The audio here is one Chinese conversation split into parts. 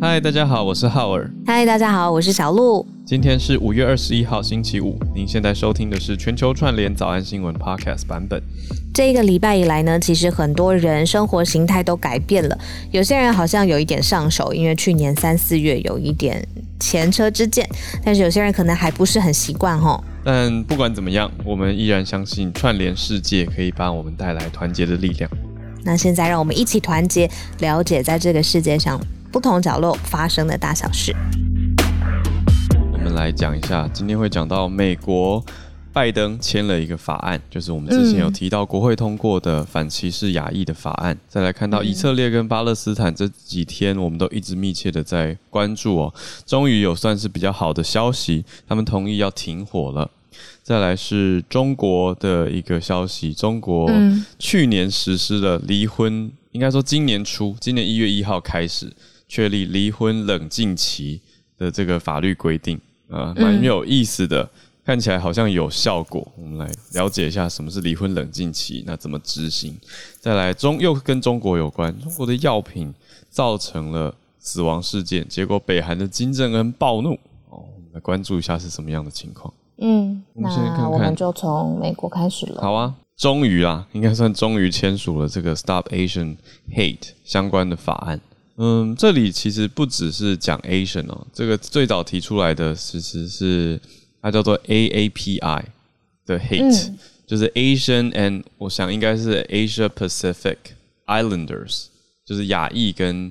嗨，大家好，我是浩尔。嗨，大家好，我是小鹿。今天是五月二十一号，星期五。您现在收听的是全球串联早安新闻 Podcast 版本。这一个礼拜以来呢，其实很多人生活形态都改变了。有些人好像有一点上手，因为去年三四月有一点前车之鉴，但是有些人可能还不是很习惯齁。但不管怎么样，我们依然相信串联世界可以帮我们带来团结的力量。那现在让我们一起团结，了解在这个世界上不同角落发生的大小事。我们来讲一下，今天会讲到美国拜登签了一个法案，就是我们之前有提到国会通过的反歧视亚裔的法案。嗯、再来看到以色列跟巴勒斯坦这几天，我们都一直密切的在关注哦。终于有算是比较好的消息，他们同意要停火了。再来是中国的一个消息，中国去年实施了离婚，嗯、应该说今年初，今年一月一号开始。确立离婚冷静期的这个法律规定啊，蛮有意思的，嗯、看起来好像有效果。我们来了解一下什么是离婚冷静期，那怎么执行？再来中又跟中国有关，中国的药品造成了死亡事件，结果北韩的金正恩暴怒哦，我们来关注一下是什么样的情况。嗯，我们先看看，那我们就从美国开始了。好啊，终于啊，应该算终于签署了这个 Stop Asian Hate 相关的法案。嗯，这里其实不只是讲 Asian 哦，这个最早提出来的其实是它叫做 AAPI 的 Hate，、嗯、就是 Asian and 我想应该是 Asia Pacific Islanders，就是亚裔跟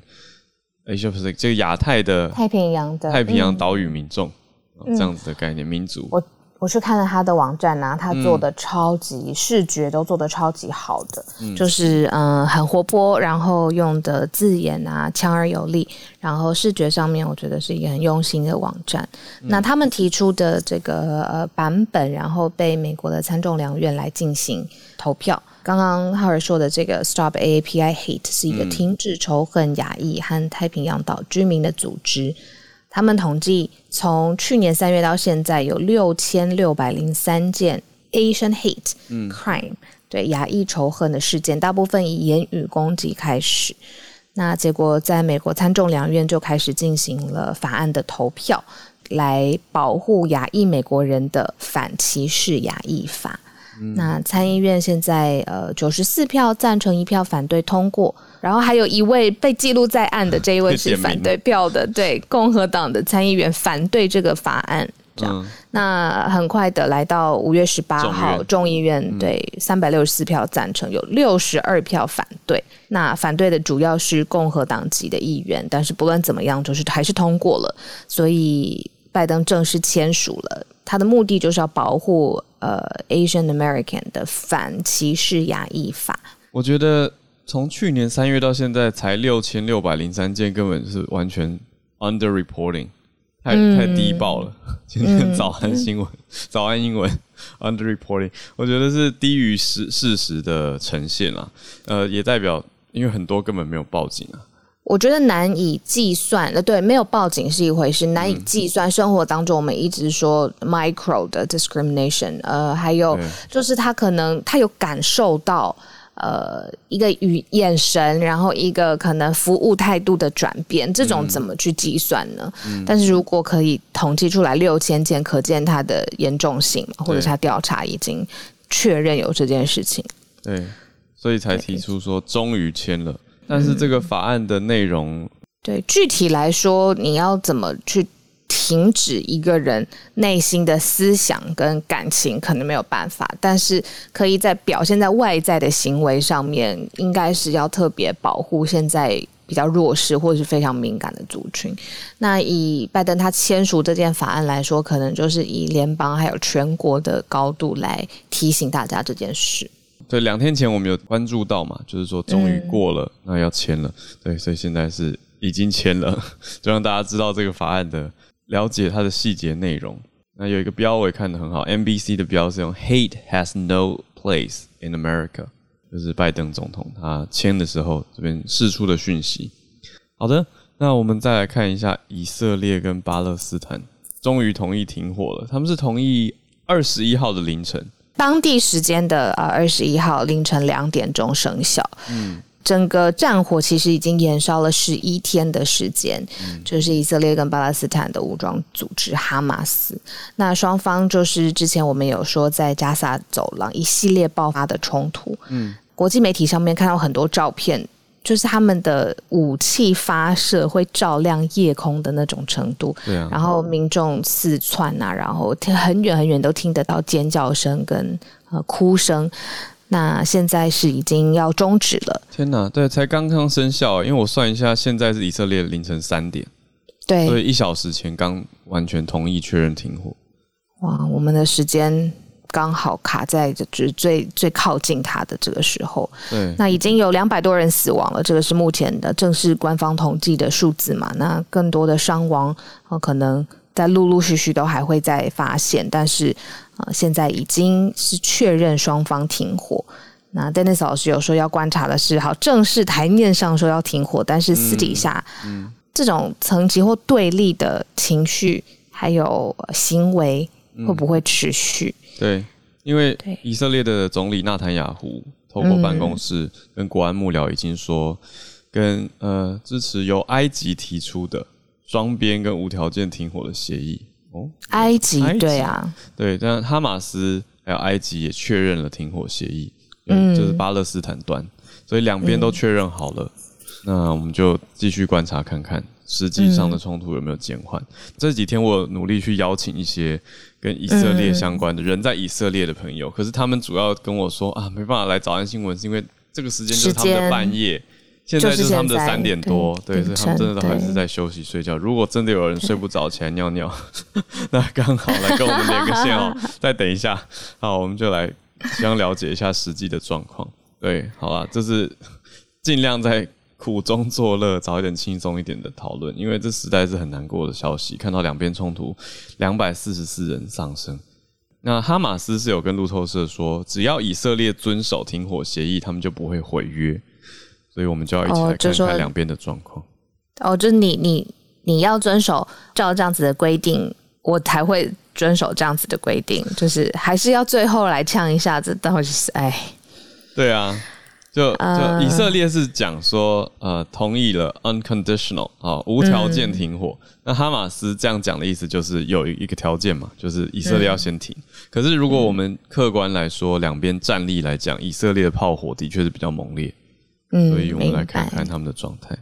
Asia Pacific 这个亚太的太平洋的太平洋岛屿民众、嗯、这样子的概念民族。我去看了他的网站啊，他做的超级、嗯、视觉都做的超级好的，嗯、就是嗯、呃、很活泼，然后用的字眼啊强而有力，然后视觉上面我觉得是一个很用心的网站。嗯、那他们提出的这个呃版本，然后被美国的参众两院来进行投票。刚刚浩尔说的这个 Stop AAPI Hate 是一个停止仇恨亚裔和太平洋岛居民的组织。他们统计，从去年三月到现在，有六千六百零三件 Asian hate crime，、嗯、对亚裔仇恨的事件，大部分以言语攻击开始。那结果，在美国参众两院就开始进行了法案的投票，来保护亚裔美国人的反歧视亚裔法。嗯、那参议院现在呃九十四票赞成，一票反对通过。然后还有一位被记录在案的这一位 是反对票的，对共和党的参议员反对这个法案，这样。嗯、那很快的来到五月十八号，众议院，议院对三百六十四票赞成，有六十二票反对。那反对的主要是共和党籍的议员，但是不论怎么样，就是还是通过了。所以拜登正式签署了，他的目的就是要保护呃 Asian American 的反歧视压抑法。我觉得。从去年三月到现在才六千六百零三件，根本是完全 under reporting，太太低报了。嗯、今天早安新闻，嗯、早安英文 under reporting，我觉得是低于事事实的呈现啊。呃，也代表因为很多根本没有报警啊。我觉得难以计算，呃，对，没有报警是一回事，难以计算。生活当中我们一直说 micro 的 discrimination，呃，还有就是他可能他有感受到。呃，一个语眼神，然后一个可能服务态度的转变，这种怎么去计算呢？嗯、但是如果可以统计出来六千件，可见它的严重性，或者是他调查已经确认有这件事情。对，所以才提出说终于签了。但是这个法案的内容，对，具体来说你要怎么去？停止一个人内心的思想跟感情可能没有办法，但是可以在表现在外在的行为上面，应该是要特别保护现在比较弱势或者是非常敏感的族群。那以拜登他签署这件法案来说，可能就是以联邦还有全国的高度来提醒大家这件事。对，两天前我们有关注到嘛，就是说终于过了，嗯、那要签了。对，所以现在是已经签了，就让大家知道这个法案的。了解它的细节内容。那有一个标我也看得很好，NBC 的标是用 “Hate has no place in America”，就是拜登总统他签的时候这边释出的讯息。好的，那我们再来看一下以色列跟巴勒斯坦终于同意停火了。他们是同意二十一号的凌晨，当地时间的呃二十一号凌晨两点钟生效。嗯。整个战火其实已经延烧了十一天的时间，嗯、就是以色列跟巴勒斯坦的武装组织哈马斯，那双方就是之前我们有说在加萨走廊一系列爆发的冲突，嗯，国际媒体上面看到很多照片。就是他们的武器发射会照亮夜空的那种程度，对啊，然后民众四窜啊，然后很远很远都听得到尖叫声跟呃哭声。那现在是已经要终止了。天哪，对，才刚刚生效，因为我算一下，现在是以色列凌晨三点，对，所以一小时前刚完全同意确认停火。哇，我们的时间。刚好卡在就是最最靠近他的这个时候，对，那已经有两百多人死亡了，这个是目前的正式官方统计的数字嘛？那更多的伤亡，呃，可能在陆陆续续都还会再发现，但是呃，现在已经是确认双方停火。那 Dennis 老师有说要观察的是，好，正式台面上说要停火，但是私底下，嗯，嗯这种层级或对立的情绪还有行为会不会持续？嗯对，因为以色列的总理纳坦雅胡透过办公室跟国安幕僚已经说，跟呃支持由埃及提出的双边跟无条件停火的协议。哦。埃及，对啊，对，但哈马斯还有埃及也确认了停火协议，嗯，就是巴勒斯坦端，所以两边都确认好了，嗯、那我们就继续观察看看。实际上的冲突有没有减缓？嗯、这几天我努力去邀请一些跟以色列相关的人在以色列的朋友，嗯、可是他们主要跟我说啊，没办法来早安新闻，是因为这个时间就是他们的半夜，现在就是他们的三点多，对，所以他们真的都还是在休息睡觉。如果真的有人睡不着起来尿尿，那刚好来跟我们连个线哦。再等一下，好，我们就来先了解一下实际的状况。对，好吧，这是尽量在。苦中作乐，找一点轻松一点的讨论，因为这实在是很难过的消息。看到两边冲突，两百四十四人丧生。那哈马斯是有跟路透社说，只要以色列遵守停火协议，他们就不会毁约。所以我们就要一起来看看两边的状况。哦，就是你你你要遵守照这样子的规定，我才会遵守这样子的规定。就是还是要最后来呛一下子，到底是哎，对啊。就就以色列是讲说，呃，同意了 unconditional 啊，无条件停火。嗯、那哈马斯这样讲的意思就是有一个条件嘛，就是以色列要先停。嗯、可是如果我们客观来说，两边战力来讲，以色列的炮火的确是比较猛烈。嗯，所以我们来看看他们的状态。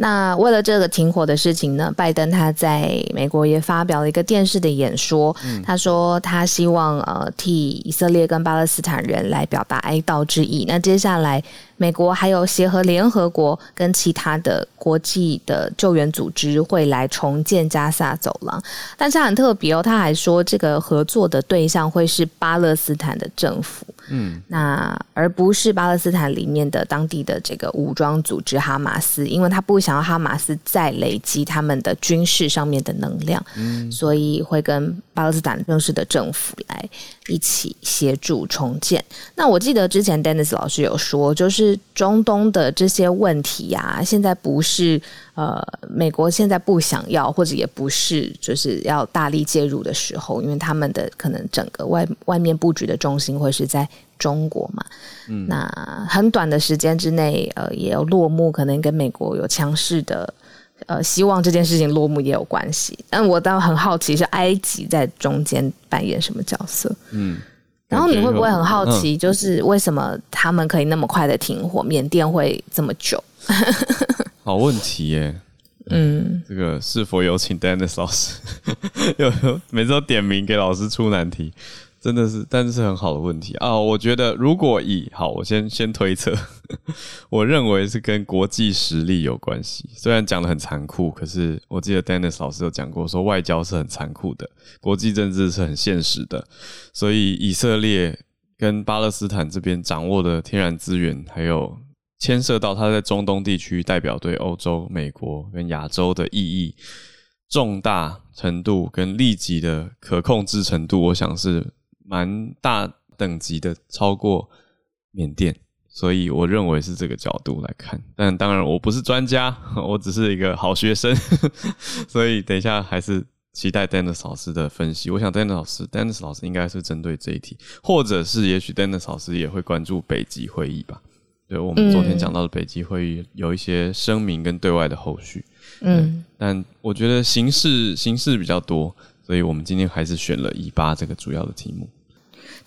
那为了这个停火的事情呢，拜登他在美国也发表了一个电视的演说。嗯、他说他希望呃替以色列跟巴勒斯坦人来表达哀悼之意。那接下来。美国还有协和联合国跟其他的国际的救援组织会来重建加萨走廊，但是很特别哦，他还说这个合作的对象会是巴勒斯坦的政府，嗯，那而不是巴勒斯坦里面的当地的这个武装组织哈马斯，因为他不想要哈马斯再累积他们的军事上面的能量，嗯，所以会跟巴勒斯坦正式的政府来一起协助重建。那我记得之前 Dennis 老师有说，就是。中东的这些问题呀、啊，现在不是呃，美国现在不想要，或者也不是就是要大力介入的时候，因为他们的可能整个外外面布局的重心会是在中国嘛。嗯，那很短的时间之内，呃，也有落幕，可能跟美国有强势的呃，希望这件事情落幕也有关系。但我倒很好奇，是埃及在中间扮演什么角色？嗯。然后你会不会很好奇，就是为什么他们可以那么快的停火，缅甸会这么久？好问题耶！嗯，这个是否有请 Dennis 老师？有，每次都点名给老师出难题。真的是，但是很好的问题啊！我觉得如果以好，我先先推测，我认为是跟国际实力有关系。虽然讲得很残酷，可是我记得 Dennis 老师有讲过，说外交是很残酷的，国际政治是很现实的。所以以色列跟巴勒斯坦这边掌握的天然资源，还有牵涉到他在中东地区代表对欧洲、美国跟亚洲的意义重大程度跟立即的可控制程度，我想是。蛮大等级的，超过缅甸，所以我认为是这个角度来看。但当然我不是专家，我只是一个好学生，所以等一下还是期待 Dennis 老师的分析。我想 Dennis 老师，Dennis 老师应该是针对这一题，或者是也许 Dennis 老师也会关注北极会议吧。对，我们昨天讲到的北极会议有一些声明跟对外的后续。嗯，但我觉得形式形式比较多，所以我们今天还是选了以巴这个主要的题目。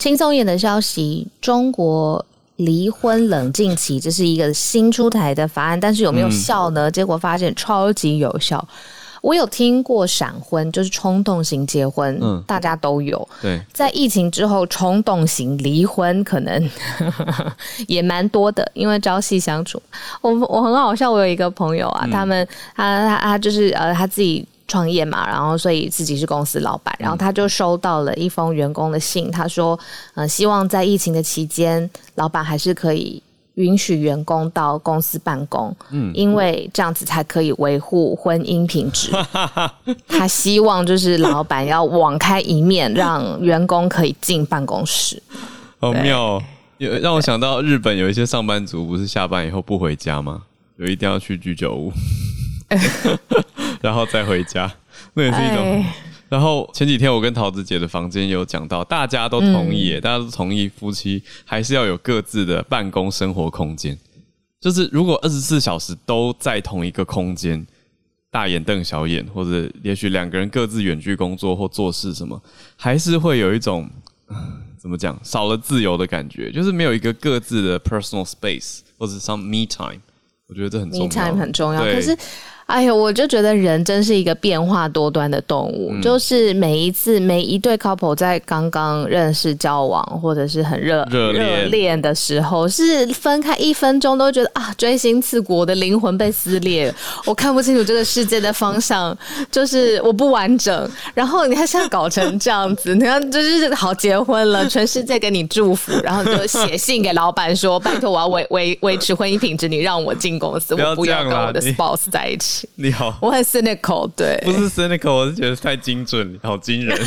轻松一点的消息：中国离婚冷静期，这是一个新出台的法案，但是有没有效呢？嗯、结果发现超级有效。我有听过闪婚，就是冲动型结婚，嗯，大家都有。对，在疫情之后，冲动型离婚可能 也蛮多的，因为朝夕相处。我我很好笑，我有一个朋友啊，嗯、他们他他他就是呃他自己创业嘛，然后所以自己是公司老板，然后他就收到了一封员工的信，他说，嗯、呃，希望在疫情的期间，老板还是可以。允许员工到公司办公，嗯，因为这样子才可以维护婚姻品质。他希望就是老板要网开一面，让员工可以进办公室。好妙哦，有让我想到日本有一些上班族不是下班以后不回家吗？有一定要去居酒屋，然后再回家，那也是一种。然后前几天我跟桃子姐的房间有讲到，大家都同意，嗯、大家都同意夫妻还是要有各自的办公生活空间。就是如果二十四小时都在同一个空间，大眼瞪小眼，或者也许两个人各自远距工作或做事什么，还是会有一种怎么讲少了自由的感觉，就是没有一个各自的 personal space 或者 some me time。我觉得这很重要。me time 很重要，可是。哎呦，我就觉得人真是一个变化多端的动物。嗯、就是每一次每一对 couple 在刚刚认识交往或者是很热热恋恋的时候，是分开一分钟都觉得啊，锥心刺骨，我的灵魂被撕裂，我看不清楚这个世界的方向，就是我不完整。然后你看现在搞成这样子，你看就是好结婚了，全世界给你祝福，然后就写信给老板说，拜托我要维维维持婚姻品质，你让我进公司，我不要跟我的 spouse 在一起。你好，我很 cynical，对，不是 cynical，我是觉得太精准，好惊人，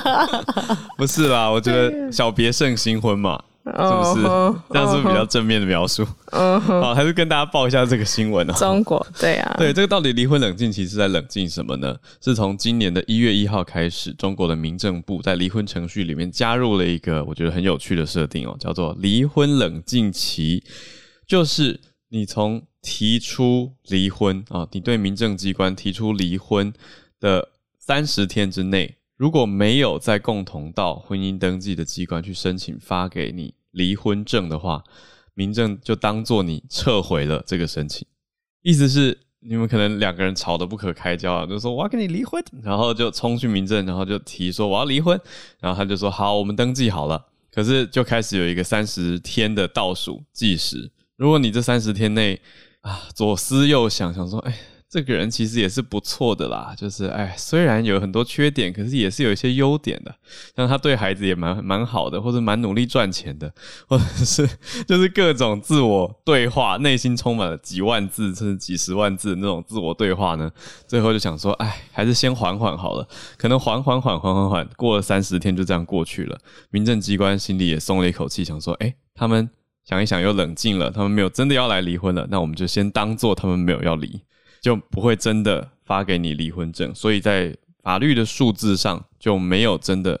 不是啦，我觉得小别胜新婚嘛，是不是？这样是不是比较正面的描述？嗯，好，还是跟大家报一下这个新闻啊。中国，对啊，对，这个到底离婚冷静期是在冷静什么呢？是从今年的一月一号开始，中国的民政部在离婚程序里面加入了一个我觉得很有趣的设定哦，叫做离婚冷静期，就是你从。提出离婚啊，你对民政机关提出离婚的三十天之内，如果没有再共同到婚姻登记的机关去申请发给你离婚证的话，民政就当做你撤回了这个申请。意思是你们可能两个人吵得不可开交啊，就说我要跟你离婚，然后就冲去民政，然后就提说我要离婚，然后他就说好，我们登记好了。可是就开始有一个三十天的倒数计时，如果你这三十天内啊，左思右想，想说，哎，这个人其实也是不错的啦。就是，哎，虽然有很多缺点，可是也是有一些优点的。像他对孩子也蛮蛮好的，或者蛮努力赚钱的，或者是就是各种自我对话，内心充满了几万字甚至几十万字的那种自我对话呢。最后就想说，哎，还是先缓缓好了。可能缓缓缓缓缓缓，过了三十天就这样过去了。民政机关心里也松了一口气，想说，哎，他们。想一想，又冷静了。他们没有真的要来离婚了，那我们就先当做他们没有要离，就不会真的发给你离婚证。所以在法律的数字上就没有真的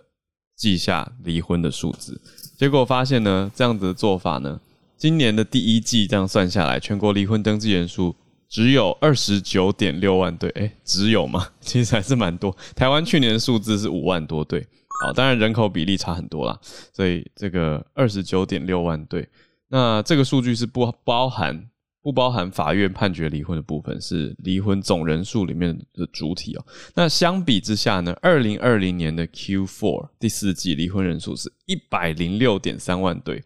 记下离婚的数字。结果发现呢，这样子的做法呢，今年的第一季这样算下来，全国离婚登记人数只有二十九点六万对。诶，只有吗？其实还是蛮多。台湾去年的数字是五万多对。好，当然人口比例差很多啦，所以这个二十九点六万对。那这个数据是不包含不包含法院判决离婚的部分，是离婚总人数里面的主体哦。那相比之下呢，二零二零年的 Q4 第四季离婚人数是一百零六点三万对，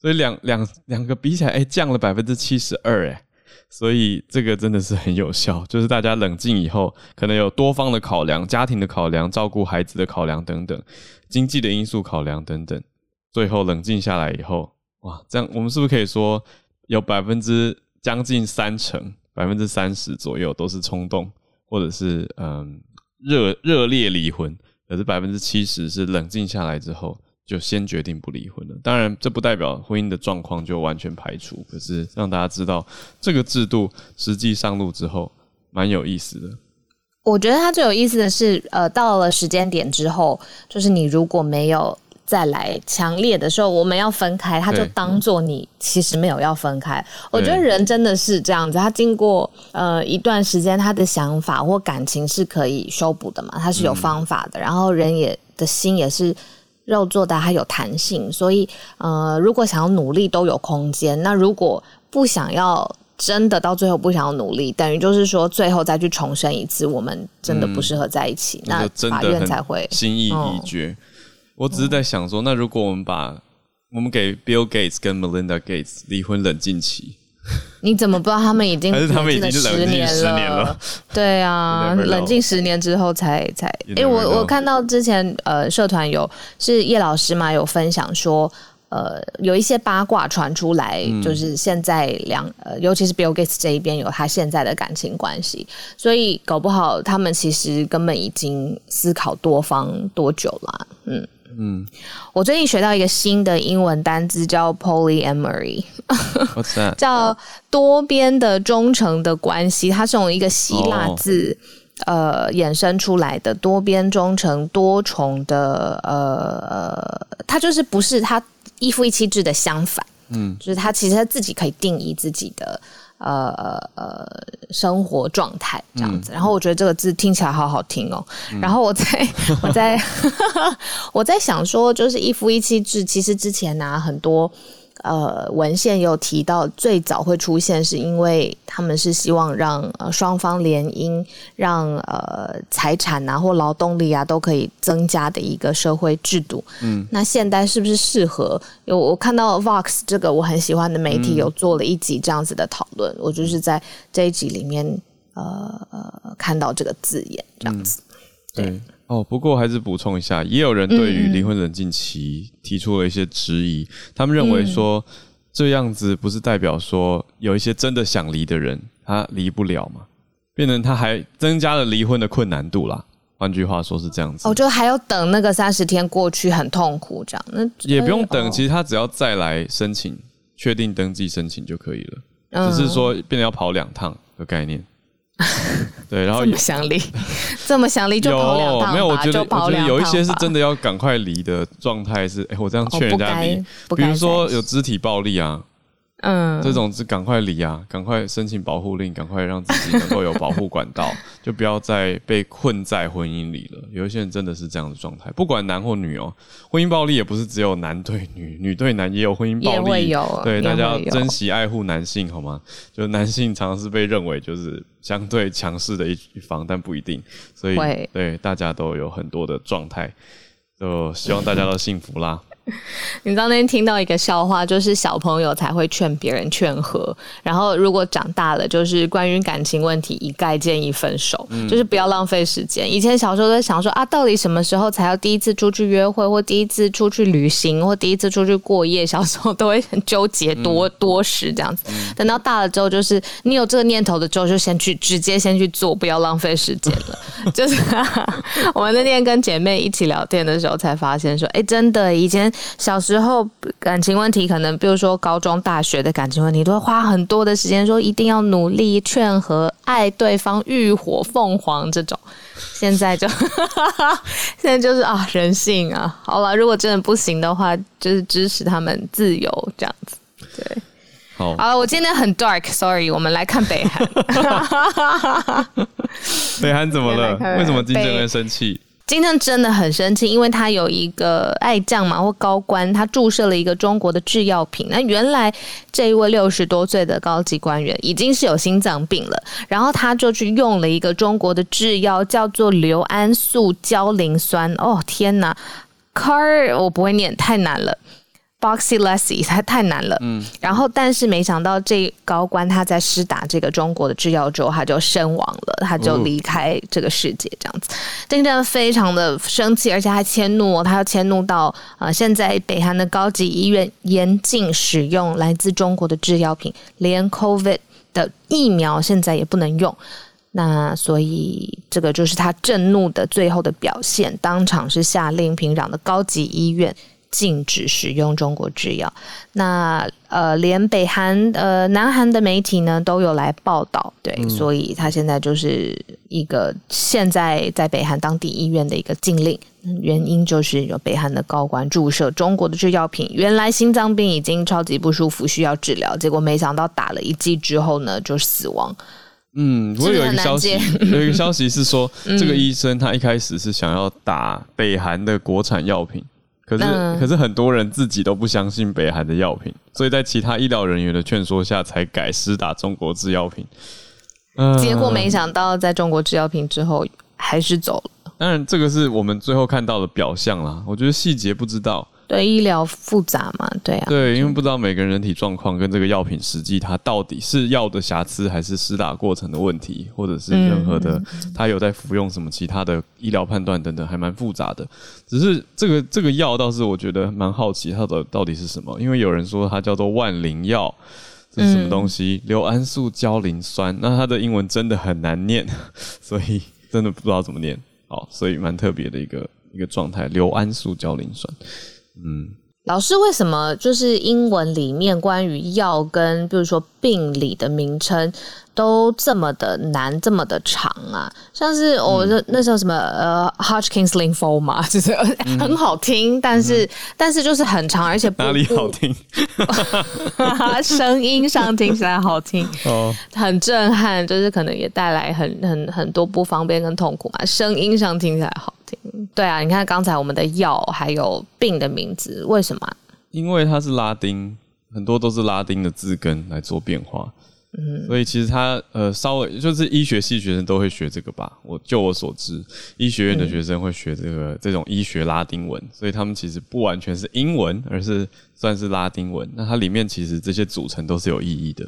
所以两两两个比起来，哎，降了百分之七十二，哎，所以这个真的是很有效，就是大家冷静以后，可能有多方的考量，家庭的考量，照顾孩子的考量等等，经济的因素考量等等，最后冷静下来以后。哇，这样我们是不是可以说有百分之将近三成，百分之三十左右都是冲动，或者是嗯热热烈离婚，可是百分之七十是冷静下来之后就先决定不离婚了。当然，这不代表婚姻的状况就完全排除，可是让大家知道这个制度实际上路之后蛮有意思的。我觉得它最有意思的是，呃，到了时间点之后，就是你如果没有。再来强烈的时候，我们要分开，他就当做你其实没有要分开。我觉得人真的是这样子，他经过呃一段时间，他的想法或感情是可以修补的嘛，他是有方法的。嗯、然后人也的心也是肉做的，还有弹性，所以呃，如果想要努力都有空间。那如果不想要真的到最后不想要努力，等于就是说最后再去重生一次，我们真的不适合在一起，嗯、那法院才会心意已决。嗯我只是在想说，那如果我们把我们给 Bill Gates 跟 Melinda Gates 离婚冷静期，你怎么不知道他们已经还是他们已经十年了？十年了对啊，冷静十年之后才才哎、欸，我我看到之前呃社团有是叶老师嘛有分享说，呃有一些八卦传出来，嗯、就是现在两呃尤其是 Bill Gates 这一边有他现在的感情关系，所以搞不好他们其实根本已经思考多方多久了，嗯。嗯，我最近学到一个新的英文单词，叫 polyamory。叫多边的忠诚的关系，它是从一个希腊字、oh. 呃衍生出来的多边忠诚多重的呃，它就是不是它一夫一妻制的相反，嗯，就是它其实它自己可以定义自己的。呃呃呃，生活状态这样子，嗯、然后我觉得这个字听起来好好听哦。嗯、然后我在 我在 我在想说，就是一夫一妻制，其实之前呢、啊、很多。呃，文献有提到，最早会出现是因为他们是希望让呃双方联姻，让呃财产啊或劳动力啊都可以增加的一个社会制度。嗯，那现代是不是适合？有我看到 Vox 这个我很喜欢的媒体有做了一集这样子的讨论，嗯、我就是在这一集里面呃呃看到这个字眼这样子。嗯、对。哦，不过还是补充一下，也有人对于离婚冷静期提出了一些质疑。嗯、他们认为说，这样子不是代表说有一些真的想离的人他离不了嘛，变成他还增加了离婚的困难度啦。换句话说是这样子。哦，就还要等那个三十天过去很痛苦这样，那也不用等，哦、其实他只要再来申请，确定登记申请就可以了，嗯、只是说变成要跑两趟的概念。对，然后这么想离，这么想离就跑两趟没有，我觉得我觉得有一些是真的要赶快离的状态是，哎，我这样劝人家离，哦、比如说有肢体暴力啊。嗯，这种是赶快离啊，赶快申请保护令，赶快让自己能够有保护管道，就不要再被困在婚姻里了。有一些人真的是这样的状态，不管男或女哦，婚姻暴力也不是只有男对女，女对男也有婚姻暴力。对，大家要珍惜爱护男性好吗？就男性常常是被认为就是相对强势的一一方，但不一定，所以对大家都有很多的状态，就希望大家都幸福啦。你知道那天听到一个笑话，就是小朋友才会劝别人劝和，然后如果长大了，就是关于感情问题，一概建议分手，嗯、就是不要浪费时间。以前小时候在想说啊，到底什么时候才要第一次出去约会，或第一次出去旅行，或第一次出去过夜？小时候都会很纠结多，多多时这样子。等到大了之后，就是你有这个念头的时候，就先去直接先去做，不要浪费时间了。就是 我们那天跟姐妹一起聊天的时候，才发现说，哎、欸，真的以前。小时候感情问题，可能比如说高中、大学的感情问题，都会花很多的时间，说一定要努力劝和、爱对方、浴火凤凰这种。现在就 现在就是啊，人性啊。好了，如果真的不行的话，就是支持他们自由这样子。对，好啊，我今天很 dark，sorry。我们来看北韩。北韩怎么了？为什么金正恩生气？今天真的很生气，因为他有一个爱将嘛，或高官，他注射了一个中国的制药品。那原来这一位六十多岁的高级官员已经是有心脏病了，然后他就去用了一个中国的制药，叫做硫胺素焦磷酸。哦，天哪，car 我不会念，太难了。Boxy-Lessy 它太难了，嗯，然后但是没想到这高官他在施打这个中国的制药之后，他就身亡了，他就离开这个世界，这样子，真的非常的生气，而且还迁怒，他要迁怒到呃，现在北韩的高级医院严禁使用来自中国的制药品，连 COVID 的疫苗现在也不能用，那所以这个就是他震怒的最后的表现，当场是下令平壤的高级医院。禁止使用中国制药，那呃，连北韩呃南韩的媒体呢都有来报道，对，嗯、所以他现在就是一个现在在北韩当地医院的一个禁令，原因就是有北韩的高官注射中国的制药品，原来心脏病已经超级不舒服需要治疗，结果没想到打了一剂之后呢就死亡。嗯，我有一个消息，有一个消息是说，这个医生他一开始是想要打北韩的国产药品，可是可是很多人自己都不相信北韩的药品，所以在其他医疗人员的劝说下，才改施打中国制药品。结果没想到，在中国制药品之后还是走了。当然，这个是我们最后看到的表象啦。我觉得细节不知道。对，医疗复杂嘛，对啊。对，因为不知道每个人人体状况跟这个药品实际它到底是药的瑕疵，还是施打过程的问题，或者是任何的他有在服用什么其他的医疗判断等等，还蛮复杂的。只是这个这个药倒是我觉得蛮好奇它的到底是什么，因为有人说它叫做万灵药。这是什么东西？硫胺素胶磷酸，那它的英文真的很难念，所以真的不知道怎么念。好，所以蛮特别的一个一个状态，硫胺素胶磷酸。嗯，老师为什么就是英文里面关于药跟比如说病理的名称？都这么的难，这么的长啊！像是我那那时候什么呃，Hodgkin's lymphoma，就是很好听，嗯、但是、嗯、但是就是很长，而且不哪里好听？声音上听起来好听哦，很震撼，就是可能也带来很很很多不方便跟痛苦嘛。声音上听起来好听，对啊，你看刚才我们的药还有病的名字，为什么？因为它是拉丁，很多都是拉丁的字根来做变化。嗯，所以其实他呃，稍微就是医学系学生都会学这个吧。我就我所知，医学院的学生会学这个、嗯、这种医学拉丁文，所以他们其实不完全是英文，而是算是拉丁文。那它里面其实这些组成都是有意义的，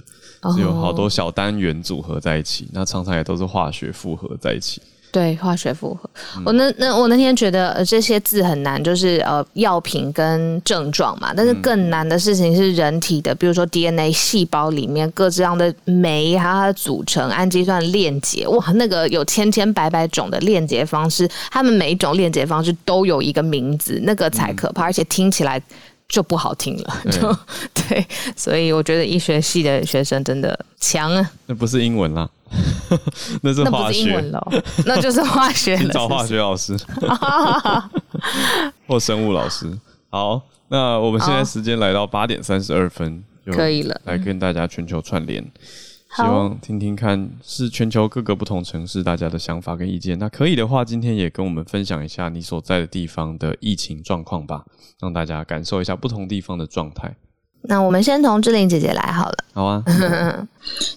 是有好多小单元组合在一起，那常常也都是化学复合在一起。对，化学复合。嗯、我那那我那天觉得呃这些字很难，就是呃药品跟症状嘛。但是更难的事情是人体的，比如说 DNA 细胞里面各式各样的酶，还有它的组成、氨基酸链接。哇，那个有千千百百种的链接方式，它们每一种链接方式都有一个名字，那个才可怕，嗯、而且听起来就不好听了。就对，对，所以我觉得医学系的学生真的强啊。那不是英文啦。那是化学，那就是化学。找化学老师，或生物老师。好，那我们现在时间来到八点三十二分，可以了。来跟大家全球串联，希望听听看是全球各个不同城市大家的想法跟意见。那可以的话，今天也跟我们分享一下你所在的地方的疫情状况吧，让大家感受一下不同地方的状态。那我们先从志玲姐姐来好了。好啊。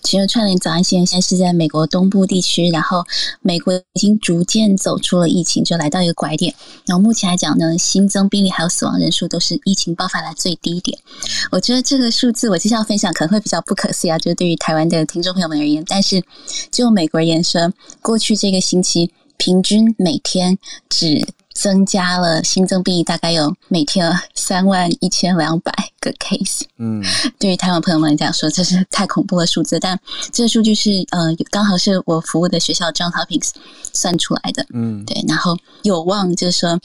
其实串联早安新闻现在是在美国东部地区，然后美国已经逐渐走出了疫情，就来到一个拐点。然后目前来讲呢，新增病例还有死亡人数都是疫情爆发来最低点。我觉得这个数字我接下来分享可能会比较不可思议啊，就是对于台湾的听众朋友们而言。但是就美国而言说，过去这个星期平均每天只增加了新增病例，大概有每天三万一千两百个 case。嗯，对于台湾朋友们来讲，说这是太恐怖的数字。但这个数据是呃，刚好是我服务的学校 John Hopkins 算出来的。嗯，对，然后有望就是说。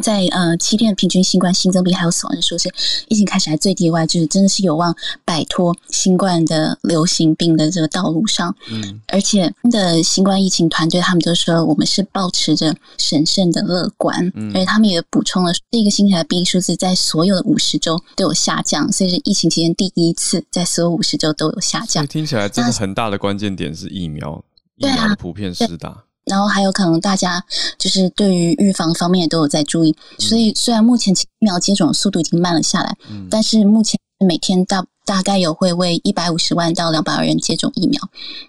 在呃七天平均新冠新增病还有死亡人数是疫情开始来最低外，就是真的是有望摆脱新冠的流行病的这个道路上。嗯，而且的新冠疫情团队他们都说，我们是保持着神圣的乐观。嗯，而且他们也补充了，这个星期的病例数字在所有的五十周都有下降，所以是疫情期间第一次在所有五十周都有下降。听起来真的很大的关键点是疫苗，疫苗的普遍施打。然后还有可能大家就是对于预防方面也都有在注意，所以虽然目前疫苗接种速度已经慢了下来，嗯，但是目前每天大大概有会为一百五十万到两百万人接种疫苗，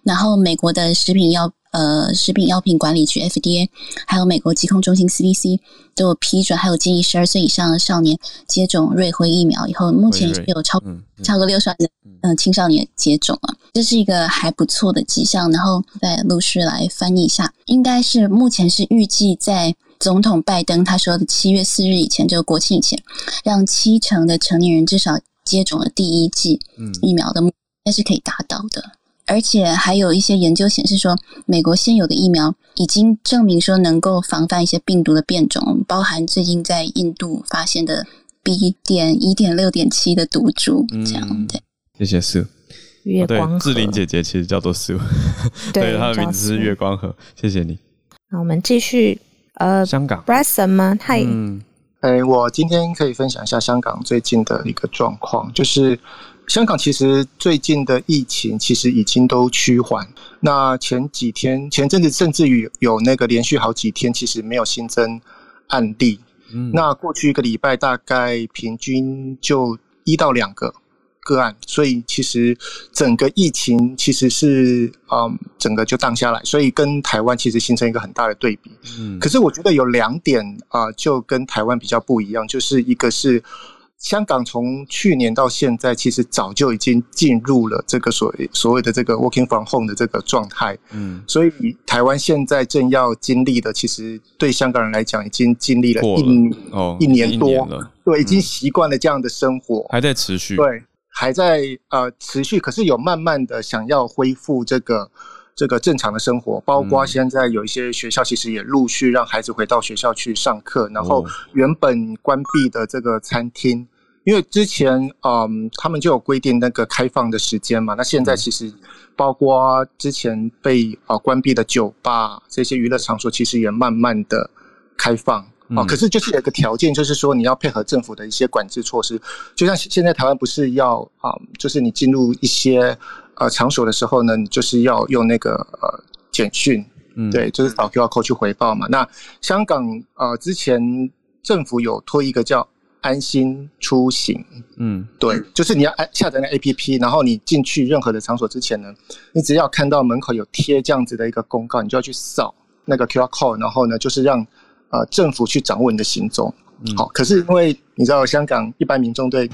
然后美国的食品药。呃，食品药品管理局 FDA，还有美国疾控中心 CDC 都有批准，还有建议十二岁以上的少年接种瑞辉疫苗。以后目前有超超过六十万的嗯青少年接种了，这是一个还不错的迹象。然后再陆续来翻译一下，应该是目前是预计在总统拜登他说的七月四日以前，就国庆以前，让七成的成年人至少接种了第一剂疫苗的目标，应该是可以达到的。而且还有一些研究显示说，美国现有的疫苗已经证明说能够防范一些病毒的变种，包含最近在印度发现的 B. 点一点六点七的毒株，这样对。谢谢 Sue。月光河。志玲姐姐其实叫做 Sue，对，她的名字是月光河。谢谢你。那我们继续，呃，香港 Bryson 吗？嗨，嗯，哎，我今天可以分享一下香港最近的一个状况，就是香港其实最近的疫情其实已经都趋缓。那前几天、前阵子甚至于有那个连续好几天，其实没有新增案例。嗯，那过去一个礼拜大概平均就一到两个个案，所以其实整个疫情其实是嗯，整个就荡下来，所以跟台湾其实形成一个很大的对比。嗯，可是我觉得有两点啊，就跟台湾比较不一样，就是一个是。香港从去年到现在，其实早就已经进入了这个所谓所谓的这个 working from home 的这个状态。嗯，所以台湾现在正要经历的，其实对香港人来讲，已经经历了一哦一年多。了，对，已经习惯了这样的生活，还在持续，对，还在呃持续，可是有慢慢的想要恢复这个。这个正常的生活，包括现在有一些学校其实也陆续让孩子回到学校去上课，然后原本关闭的这个餐厅，因为之前嗯他们就有规定那个开放的时间嘛，那现在其实包括之前被啊关闭的酒吧这些娱乐场所，其实也慢慢的开放啊，可是就是有一个条件，就是说你要配合政府的一些管制措施，就像现在台湾不是要啊，就是你进入一些。呃，场所的时候呢，你就是要用那个呃简讯，嗯，对，就是扫 QR code 去回报嘛。那香港呃之前政府有推一个叫安心出行，嗯，对，就是你要按下载那 APP，然后你进去任何的场所之前呢，你只要看到门口有贴这样子的一个公告，你就要去扫那个 QR code，然后呢，就是让呃政府去掌握你的行踪。嗯，好，可是因为你知道香港一般民众对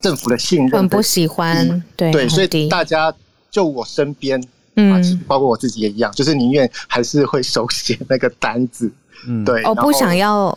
政府的信任很不喜欢，嗯、对对，所以大家就我身边，嗯，包括我自己也一样，就是宁愿还是会手写那个单子，嗯，对，我、哦、不想要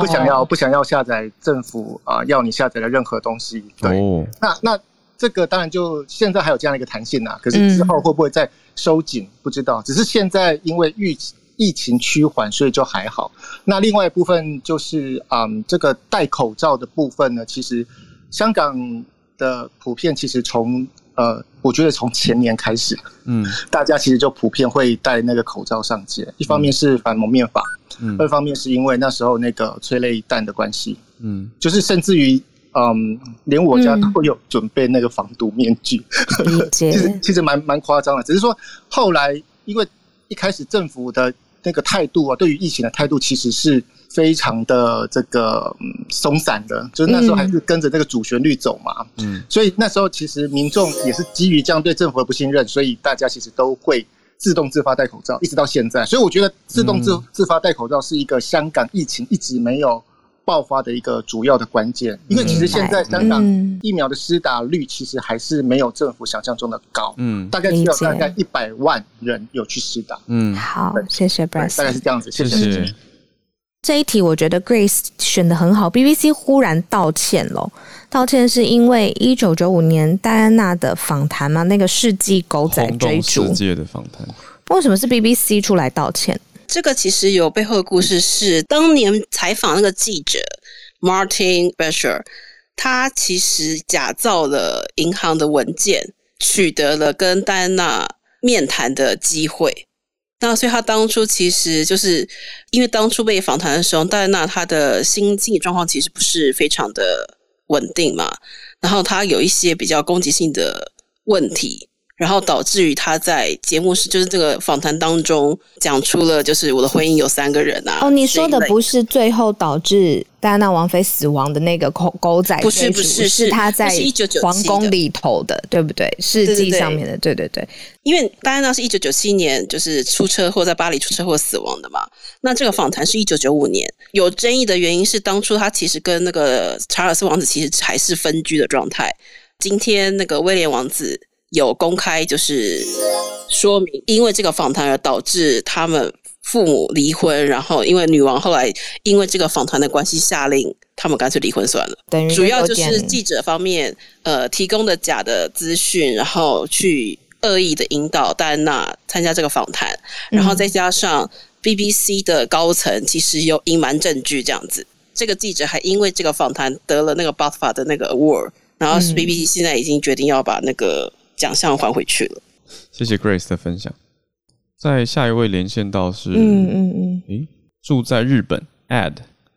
不想要不想要下载政府啊、呃、要你下载的任何东西，对，哦、那那这个当然就现在还有这样的一个弹性呐、啊，可是之后会不会再收紧、嗯、不知道，只是现在因为疫疫情趋缓，所以就还好。那另外一部分就是嗯，这个戴口罩的部分呢，其实。香港的普遍其实从呃，我觉得从前年开始，嗯，大家其实就普遍会戴那个口罩上街。一方面是反蒙面法，嗯，二方面是因为那时候那个催泪弹的关系，嗯，就是甚至于嗯，连我家都有准备那个防毒面具，嗯、其实其实蛮蛮夸张的。只是说后来因为一开始政府的那个态度啊，对于疫情的态度其实是。非常的这个嗯松散的，就是那时候还是跟着这个主旋律走嘛，嗯，所以那时候其实民众也是基于这样对政府的不信任，所以大家其实都会自动自发戴口罩，一直到现在。所以我觉得自动自自发戴口罩是一个香港疫情一直没有爆发的一个主要的关键，因为其实现在香港疫苗的施打率其实还是没有政府想象中的高，嗯，大概只有大概一百万人有去施打，嗯，好，谢谢 Bryce，大概是这样子，谢谢。这一题我觉得 Grace 选的很好。BBC 忽然道歉了，道歉是因为一九九五年戴安娜的访谈嘛？那个世纪狗仔追逐世界的访谈，为什么是 BBC 出来道歉？这个其实有背后的故事是，是当年采访那个记者 Martin Besher，他其实假造了银行的文件，取得了跟戴安娜面谈的机会。那所以他当初其实就是因为当初被访谈的时候，戴安娜她的心心理状况其实不是非常的稳定嘛，然后她有一些比较攻击性的问题。然后导致于他在节目是就是这个访谈当中讲出了就是我的婚姻有三个人啊。哦，你说的不是最后导致戴安娜王妃死亡的那个狗狗仔？不是不是，是他在皇宫里头的，对不对？世纪上面的，对对对。因为戴安娜是一九九七年就是出车祸在巴黎出车祸死亡的嘛。那这个访谈是一九九五年，有争议的原因是当初他其实跟那个查尔斯王子其实还是分居的状态。今天那个威廉王子。有公开就是说明，因为这个访谈而导致他们父母离婚，然后因为女王后来因为这个访谈的关系下令他们干脆离婚算了。等于主要就是记者方面呃提供的假的资讯，然后去恶意的引导戴安娜参加这个访谈，然后再加上 BBC 的高层其实有隐瞒证据这样子。这个记者还因为这个访谈得了那个 BAFTA 的那个 award，然后 BBC 现在已经决定要把那个。奖项还回去了。谢谢 Grace 的分享。在下一位连线到是，嗯嗯嗯，诶，住在日本 Ad。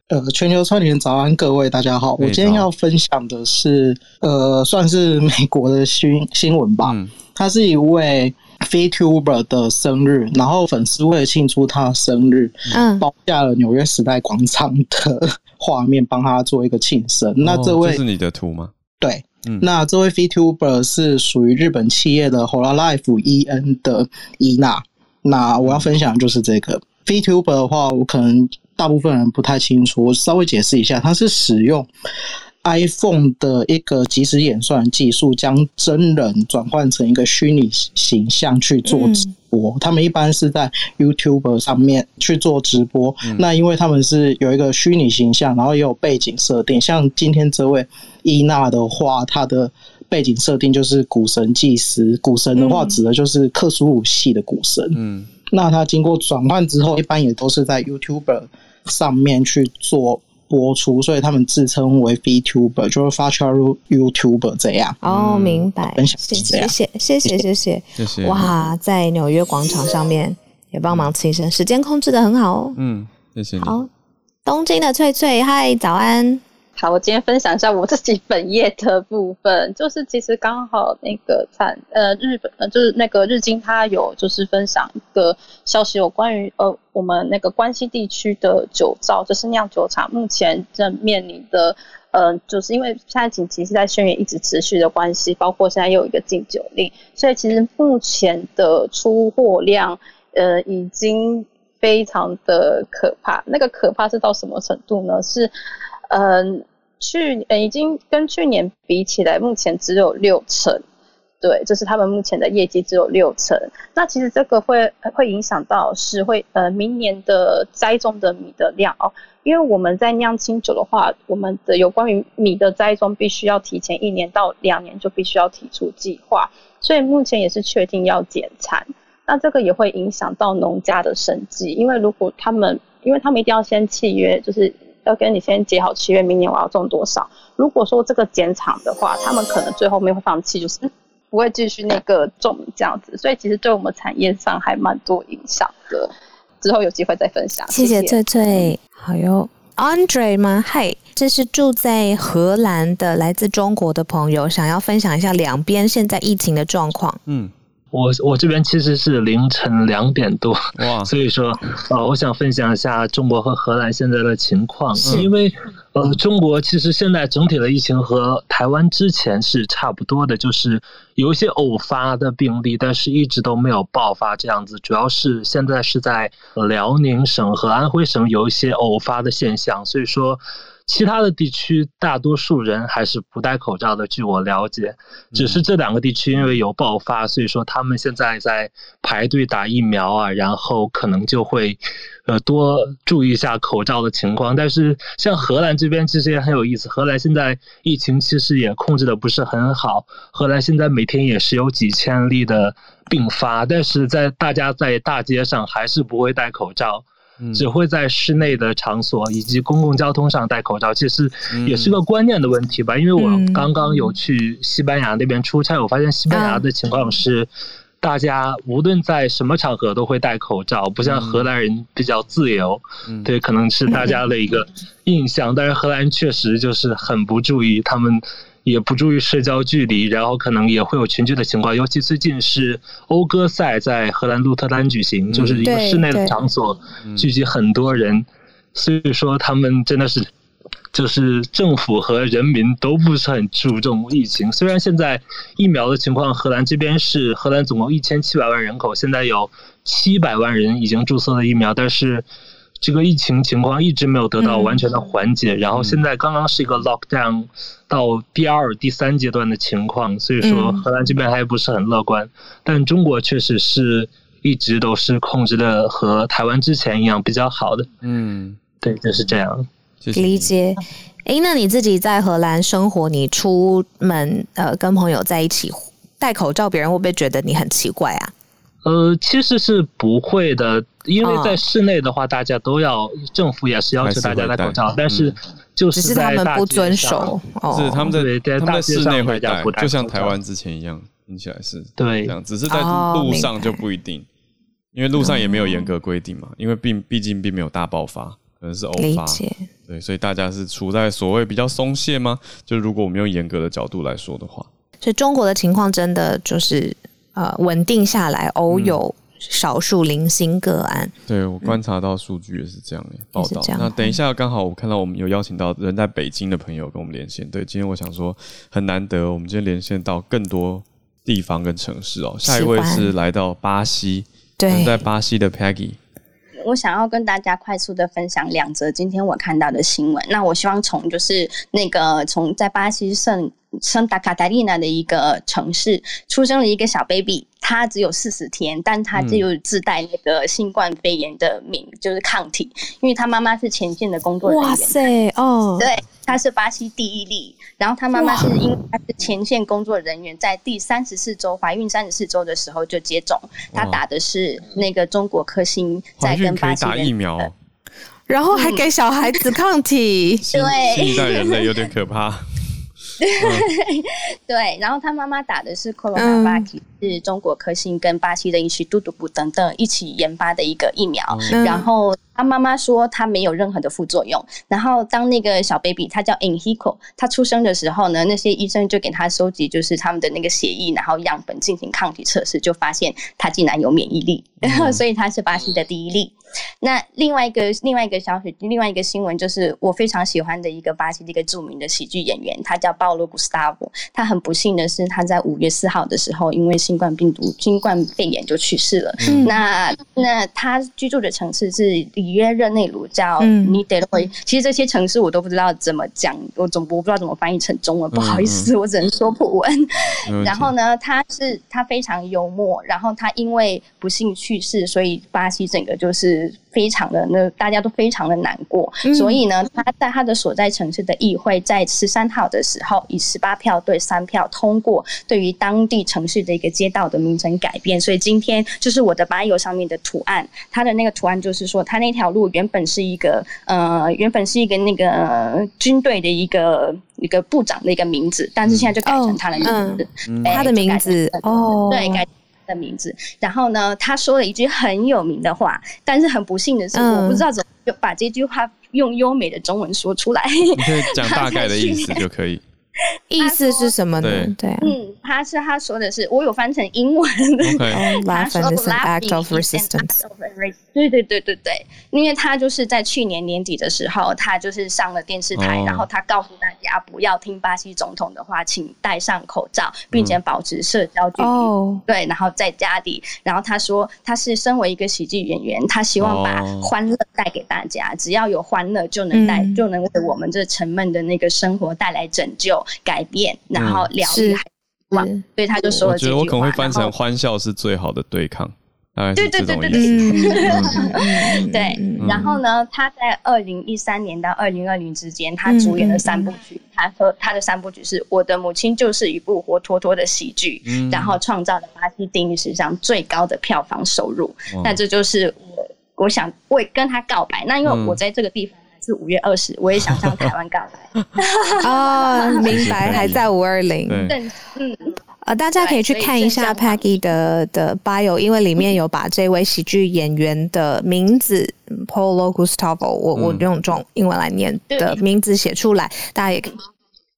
呃，全球串联早安，各位大家好。我今天要分享的是，呃，算是美国的新新闻吧。嗯，他是一位 VTuber 的生日，然后粉丝为了庆祝他的生日，嗯，包下了纽约时代广场的画面，帮他做一个庆生。哦，那这位这是你的图吗？对，嗯，那这位 VTuber 是属于日本企业的 Hololive EN 的伊娜。那我要分享的就是这个 VTuber 的话，我可能。大部分人不太清楚，我稍微解释一下，它是使用 iPhone 的一个即时演算技术，将真人转换成一个虚拟形象去做直他们一般是在 YouTube 上面去做直播。嗯、那因为他们是有一个虚拟形象，然后也有背景设定。像今天这位伊娜的话，她的背景设定就是古神祭司。古神的话，指的就是克苏鲁系的古神。嗯。那他经过转换之后，一般也都是在 YouTuber 上面去做播出，所以他们自称为 VTuber，就是 Virtual YouTuber 这样。哦，明白。谢谢，谢谢，谢谢，谢谢，谢谢。哇，在纽约广场上面也帮忙庆生，时间控制的很好哦。嗯，谢谢你。好，东京的翠翠，嗨，早安。好，我今天分享一下我自己 本业的部分，就是其实刚好那个产呃日本呃就是那个日经它有就是分享一个消息，有关于呃我们那个关西地区的酒造，就是酿酒厂目前正面临的呃就是因为现在紧急是在宣言一直持续的关系，包括现在又有一个禁酒令，所以其实目前的出货量呃已经非常的可怕，那个可怕是到什么程度呢？是。嗯、去呃已经跟去年比起来，目前只有六成，对，就是他们目前的业绩只有六成。那其实这个会会影响到是会呃明年的栽种的米的量哦，因为我们在酿清酒的话，我们的有关于米的栽种必须要提前一年到两年就必须要提出计划，所以目前也是确定要减产。那这个也会影响到农家的生计，因为如果他们，因为他们一定要先契约，就是。要跟你先结好契约，明年我要种多少？如果说这个减产的话，他们可能最后面会放弃，就是不会继续那个种这样子。所以其实对我们产业上还蛮多影响的。之后有机会再分享。谢谢翠翠，好哟，Andre 吗？嗨，这是住在荷兰的来自中国的朋友，想要分享一下两边现在疫情的状况。嗯。我我这边其实是凌晨两点多，哇，所以说，呃，我想分享一下中国和荷兰现在的情况，因为，呃，中国其实现在整体的疫情和台湾之前是差不多的，就是有一些偶发的病例，但是一直都没有爆发这样子，主要是现在是在辽宁省和安徽省有一些偶发的现象，所以说。其他的地区大多数人还是不戴口罩的，据我了解，只是这两个地区因为有爆发，所以说他们现在在排队打疫苗啊，然后可能就会呃多注意一下口罩的情况。但是像荷兰这边其实也很有意思，荷兰现在疫情其实也控制的不是很好，荷兰现在每天也是有几千例的病发，但是在大家在大街上还是不会戴口罩。只会在室内的场所以及公共交通上戴口罩，其实也是个观念的问题吧。因为我刚刚有去西班牙那边出差，我发现西班牙的情况是，大家无论在什么场合都会戴口罩，不像荷兰人比较自由。对，可能是大家的一个印象，但是荷兰人确实就是很不注意他们。也不注意社交距离，然后可能也会有群聚的情况。尤其最近是欧歌赛在荷兰鹿特丹举行，嗯、就是一个室内的场所，聚集很多人，所以说他们真的是，就是政府和人民都不是很注重疫情。虽然现在疫苗的情况，荷兰这边是荷兰总共一千七百万人口，现在有七百万人已经注册了疫苗，但是。这个疫情情况一直没有得到完全的缓解，嗯、然后现在刚刚是一个 lockdown 到第二、第三阶段的情况，所以说荷兰这边还不是很乐观。嗯、但中国确实是一直都是控制的和台湾之前一样比较好的。嗯，对，就是这样。理解。诶，那你自己在荷兰生活，你出门呃跟朋友在一起戴口罩，别人会不会觉得你很奇怪啊？呃，其实是不会的，因为在室内的话，大家都要，政府也是要求大家戴口罩，但是就是只是他们不遵守，是他们在他们在室内会戴，就像台湾之前一样。听起来是对这样，只是在路上就不一定，哦、因为路上也没有严格规定嘛，因为并毕竟并没有大爆发，可能是偶发，对，所以大家是处在所谓比较松懈吗？就如果我们用严格的角度来说的话，所以中国的情况真的就是呃稳定下来，偶有少数零星个案。嗯、对我观察到数据也是这样的报道。那等一下刚好我看到我们有邀请到人在北京的朋友跟我们连线，对，今天我想说很难得，我们今天连线到更多。地方跟城市哦，下一位是来到巴西，对，在巴西的 Peggy。我想要跟大家快速的分享两则今天我看到的新闻。那我希望从就是那个从在巴西圣圣达卡塔利娜的一个城市出生了一个小 baby。他只有四十天，但他就有自带那个新冠肺炎的免，嗯、就是抗体，因为他妈妈是前线的工作人员。哇塞，哦，对，他是巴西第一例，然后他妈妈是因为他是前线工作人员，在第三十四周怀孕三十四周的时候就接种，他打的是那个中国科兴在跟巴西打疫苗，然后还给小孩子抗体，对，新一代人类有点可怕。对，然后他妈妈打的是 Coronavac，是中国科兴跟巴西的一些杜杜布等等一起研发的一个疫苗，嗯、然后。他妈妈说他没有任何的副作用。然后当那个小 baby，他叫 Inhico，他出生的时候呢，那些医生就给他收集就是他们的那个血液，然后样本进行抗体测试，就发现他竟然有免疫力，嗯、所以他是巴西的第一例。那另外一个另外一个消息，另外一个新闻就是我非常喜欢的一个巴西的一个著名的喜剧演员，他叫鲍罗·古斯塔夫。他很不幸的是，他在五月四号的时候因为新冠病毒、新冠肺炎就去世了。嗯、那那他居住的城市是。里约热内卢叫尼德洛伊，其实这些城市我都不知道怎么讲，我总我不知道怎么翻译成中文，不好意思，我只能说普文。然后呢，他是他非常幽默，然后他因为不幸去世，所以巴西整个就是。非常的那大家都非常的难过，嗯、所以呢，他在他的所在城市的议会，在十三号的时候，以十八票对三票通过，对于当地城市的一个街道的名称改变。所以今天就是我的 bio 上面的图案，它的那个图案就是说，它那条路原本是一个呃，原本是一个那个军队的一个一个部长的一个名字，但是现在就改成他的名字，他的名字哦，对改。的名字，然后呢，他说了一句很有名的话，但是很不幸的是，我不知道怎么就把这句话用优美的中文说出来。你可以讲大概的意思 就可以。意思是什么呢？对，对，嗯，他是他说的是，我有翻成英文。Laughing is an act of resistance。对对对对对，因为他就是在去年年底的时候，他就是上了电视台，然后他告诉大家不要听巴西总统的话，请戴上口罩，并且保持社交距离。对，然后在家里，然后他说他是身为一个喜剧演员，他希望把欢乐带给大家，只要有欢乐就能带，就能为我们这沉闷的那个生活带来拯救。改变，然后疗愈，哇！所以他就说了这句话。我觉得我可能会翻成“欢笑是最好的对抗”，对对对对对。对，然后呢，他在二零一三年到二零二零之间，他主演了三部曲。他说他的三部曲是《我的母亲就是一部活脱脱的喜剧》，然后创造了巴西电影史上最高的票房收入。那这就是我，我想为跟他告白。那因为我在这个地方。是五月二十，我也想向台湾告白。哦，明白，还在五二零。对，嗯，呃，大家可以去看一下 Peggy 的的 bio，因为里面有把这位喜剧演员的名字 Paulo Gustavo，我我用这种英文来念的名字写出来，大家也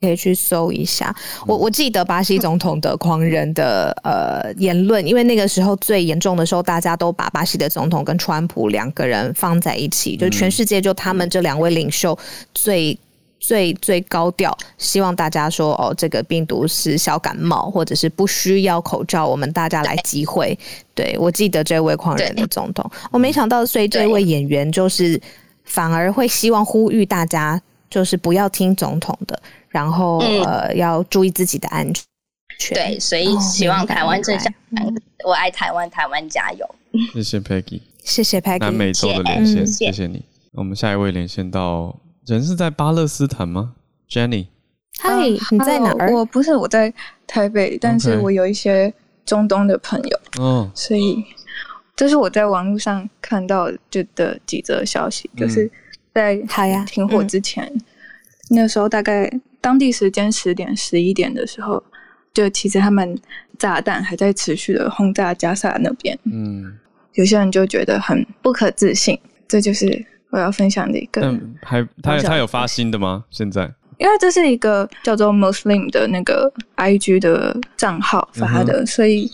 可以。去搜一下，我我记得巴西总统的狂人的呃言论，因为那个时候最严重的时候，大家都把巴西的总统跟川普两个人放在一起，就全世界就他们这两位领袖最最最高调，希望大家说哦，这个病毒是小感冒，或者是不需要口罩，我们大家来集会。对，我记得这位狂人的总统，我没想到，所以这位演员就是反而会希望呼吁大家，就是不要听总统的。然后、嗯、呃，要注意自己的安全。对，所以希望台湾正向，哦、我爱台湾，台湾加油。谢谢 Peggy，谢谢 Peggy，南美洲的连线，谢谢，你。我们下一位连线到人是在巴勒斯坦吗？Jenny，嗨，Hi, 你在哪儿？我不是，我在台北，但是我有一些中东的朋友，嗯，Okay. 所以这是我在网络上看到就的几则消息，嗯、就是在停火之前，嗯、那时候大概。当地时间十点、十一点的时候，就其实他们炸弹还在持续的轰炸加萨那边。嗯，有些人就觉得很不可置信。这就是我要分享的一个。嗯，还他他有发新的吗？现在？因为这是一个叫做 Muslim 的那个 IG 的账号发的，嗯、所以，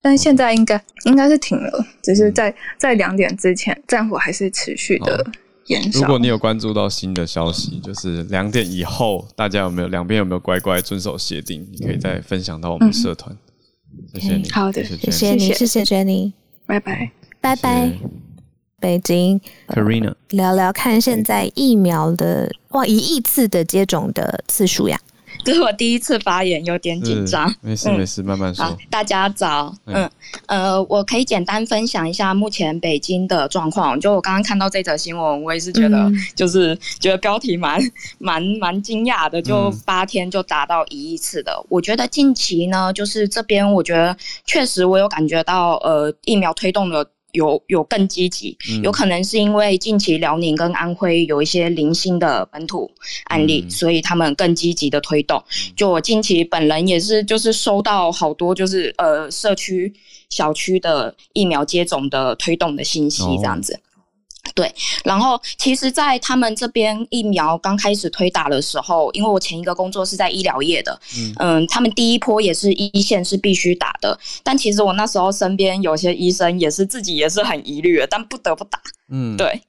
但现在应该应该是停了，只是在在两点之前战火还是持续的如果你有关注到新的消息，就是两点以后，大家有没有两边有没有乖乖遵守协定？你可以再分享到我们社团。嗯、谢谢你，好的，谢谢你，谢谢 Jenny，拜拜，拜拜。北京，Karina，聊聊看现在疫苗的哇一亿次的接种的次数呀。这是我第一次发言，有点紧张。没事没事，慢慢说。大家早，嗯呃，我可以简单分享一下目前北京的状况。就我刚刚看到这则新闻，我也是觉得就是觉得标题蛮 蛮蛮惊讶的，就八天就达到一亿次的。我觉得近期呢，就是这边我觉得确实我有感觉到呃疫苗推动的。有有更积极，有可能是因为近期辽宁跟安徽有一些零星的本土案例，嗯、所以他们更积极的推动。就我近期本人也是，就是收到好多就是呃社区小区的疫苗接种的推动的信息，这样子。哦对，然后其实，在他们这边疫苗刚开始推打的时候，因为我前一个工作是在医疗业的，嗯，嗯，他们第一波也是一线是必须打的，但其实我那时候身边有些医生也是自己也是很疑虑的，但不得不打，嗯，对，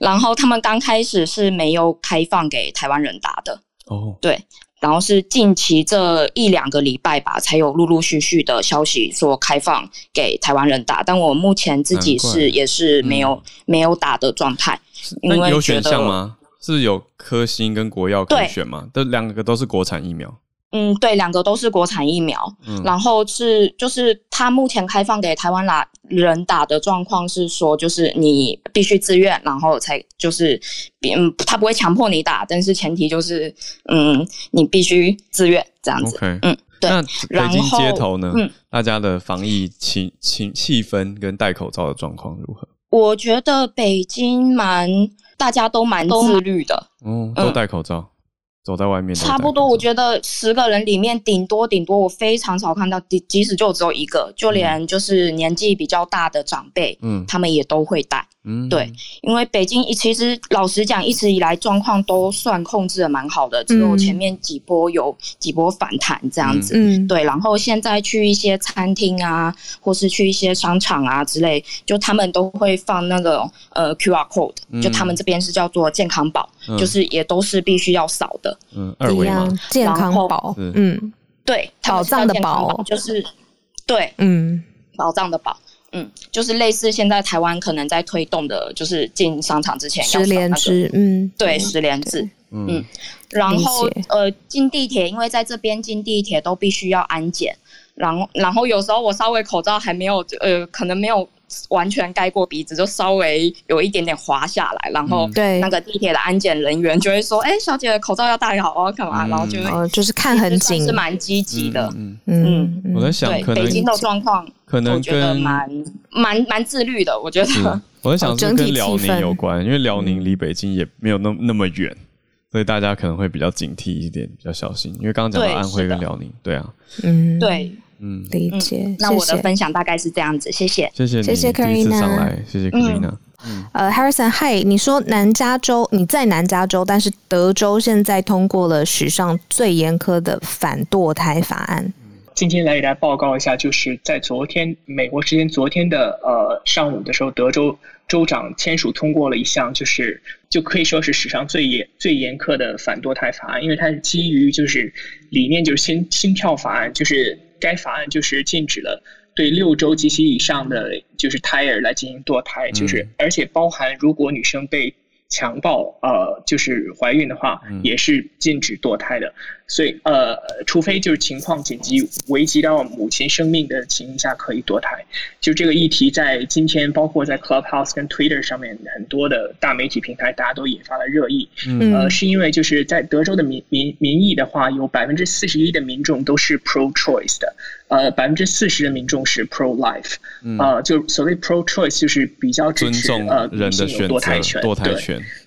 然后他们刚开始是没有开放给台湾人打的，哦，对。然后是近期这一两个礼拜吧，才有陆陆续续的消息说开放给台湾人打，但我目前自己是也是没有、嗯、没有打的状态，因为有选项吗？是有科兴跟国药可以选吗？这两个都是国产疫苗。嗯，对，两个都是国产疫苗，嗯、然后是就是他目前开放给台湾啦人打的状况是说，就是你必须自愿，然后才就是，嗯，他不会强迫你打，但是前提就是，嗯，你必须自愿这样子。嗯，对。那北京街头呢？嗯，大家的防疫情情气氛跟戴口罩的状况如何？我觉得北京蛮大家都蛮自律的，嗯，都戴口罩。走在外面差不多，我觉得十个人里面顶多顶多，我非常少看到，即使就只有一个，就连就是年纪比较大的长辈，嗯，他们也都会戴。嗯，对，因为北京其实老实讲，一直以来状况都算控制的蛮好的，只有前面几波有几波反弹这样子。嗯，对，然后现在去一些餐厅啊，或是去一些商场啊之类，就他们都会放那个呃 QR code，就他们这边是叫做健康宝，就是也都是必须要扫的。嗯，二维码。健康宝，嗯，对，宝藏的宝，就是对，嗯，宝藏的宝。嗯，就是类似现在台湾可能在推动的，就是进商场之前要十连制，嗯，对，十连制，嗯，然后呃，进地铁，因为在这边进地铁都必须要安检，然后然后有时候我稍微口罩还没有，呃，可能没有。完全盖过鼻子，就稍微有一点点滑下来，然后对。那个地铁的安检人员就会说：“哎、嗯欸，小姐口罩要戴好哦，干嘛？”然后就会、嗯、就是看很紧，是蛮积极的。嗯嗯，嗯。我在想，对北京的状况，可能觉得蛮蛮蛮自律的。我觉得，我在想是跟辽宁有关，因为辽宁离北京也没有那么那么远，所以大家可能会比较警惕一点，比较小心。因为刚刚讲到安徽跟辽宁，对啊，嗯，对。嗯，理解、嗯。那我的分享大概是这样子，谢谢，谢谢，谢谢 Karina 上来，谢谢 Karina。嗯，呃，Harrison，嗨，你说南加州，你在南加州，但是德州现在通过了史上最严苛的反堕胎法案。今天来给大家报告一下，就是在昨天美国时间昨天的呃上午的时候，德州州长签署通过了一项，就是就可以说是史上最严最严苛的反堕胎法案，因为它是基于就是理念就是心心跳法案，就是。该法案就是禁止了对六周及其以上的就是胎儿来进行堕胎，就是而且包含如果女生被强暴呃就是怀孕的话，也是禁止堕胎的。所以，呃，除非就是情况紧急，危及到母亲生命的情况下，可以堕胎。就这个议题，在今天，包括在 Clubhouse 跟 Twitter 上面很多的大媒体平台，大家都引发了热议。嗯，呃，是因为就是在德州的民民民意的话，有百分之四十一的民众都是 pro choice 的，呃，百分之四十的民众是 pro life。嗯，呃，就所谓 pro choice 就是比较支持呃女性有堕胎权。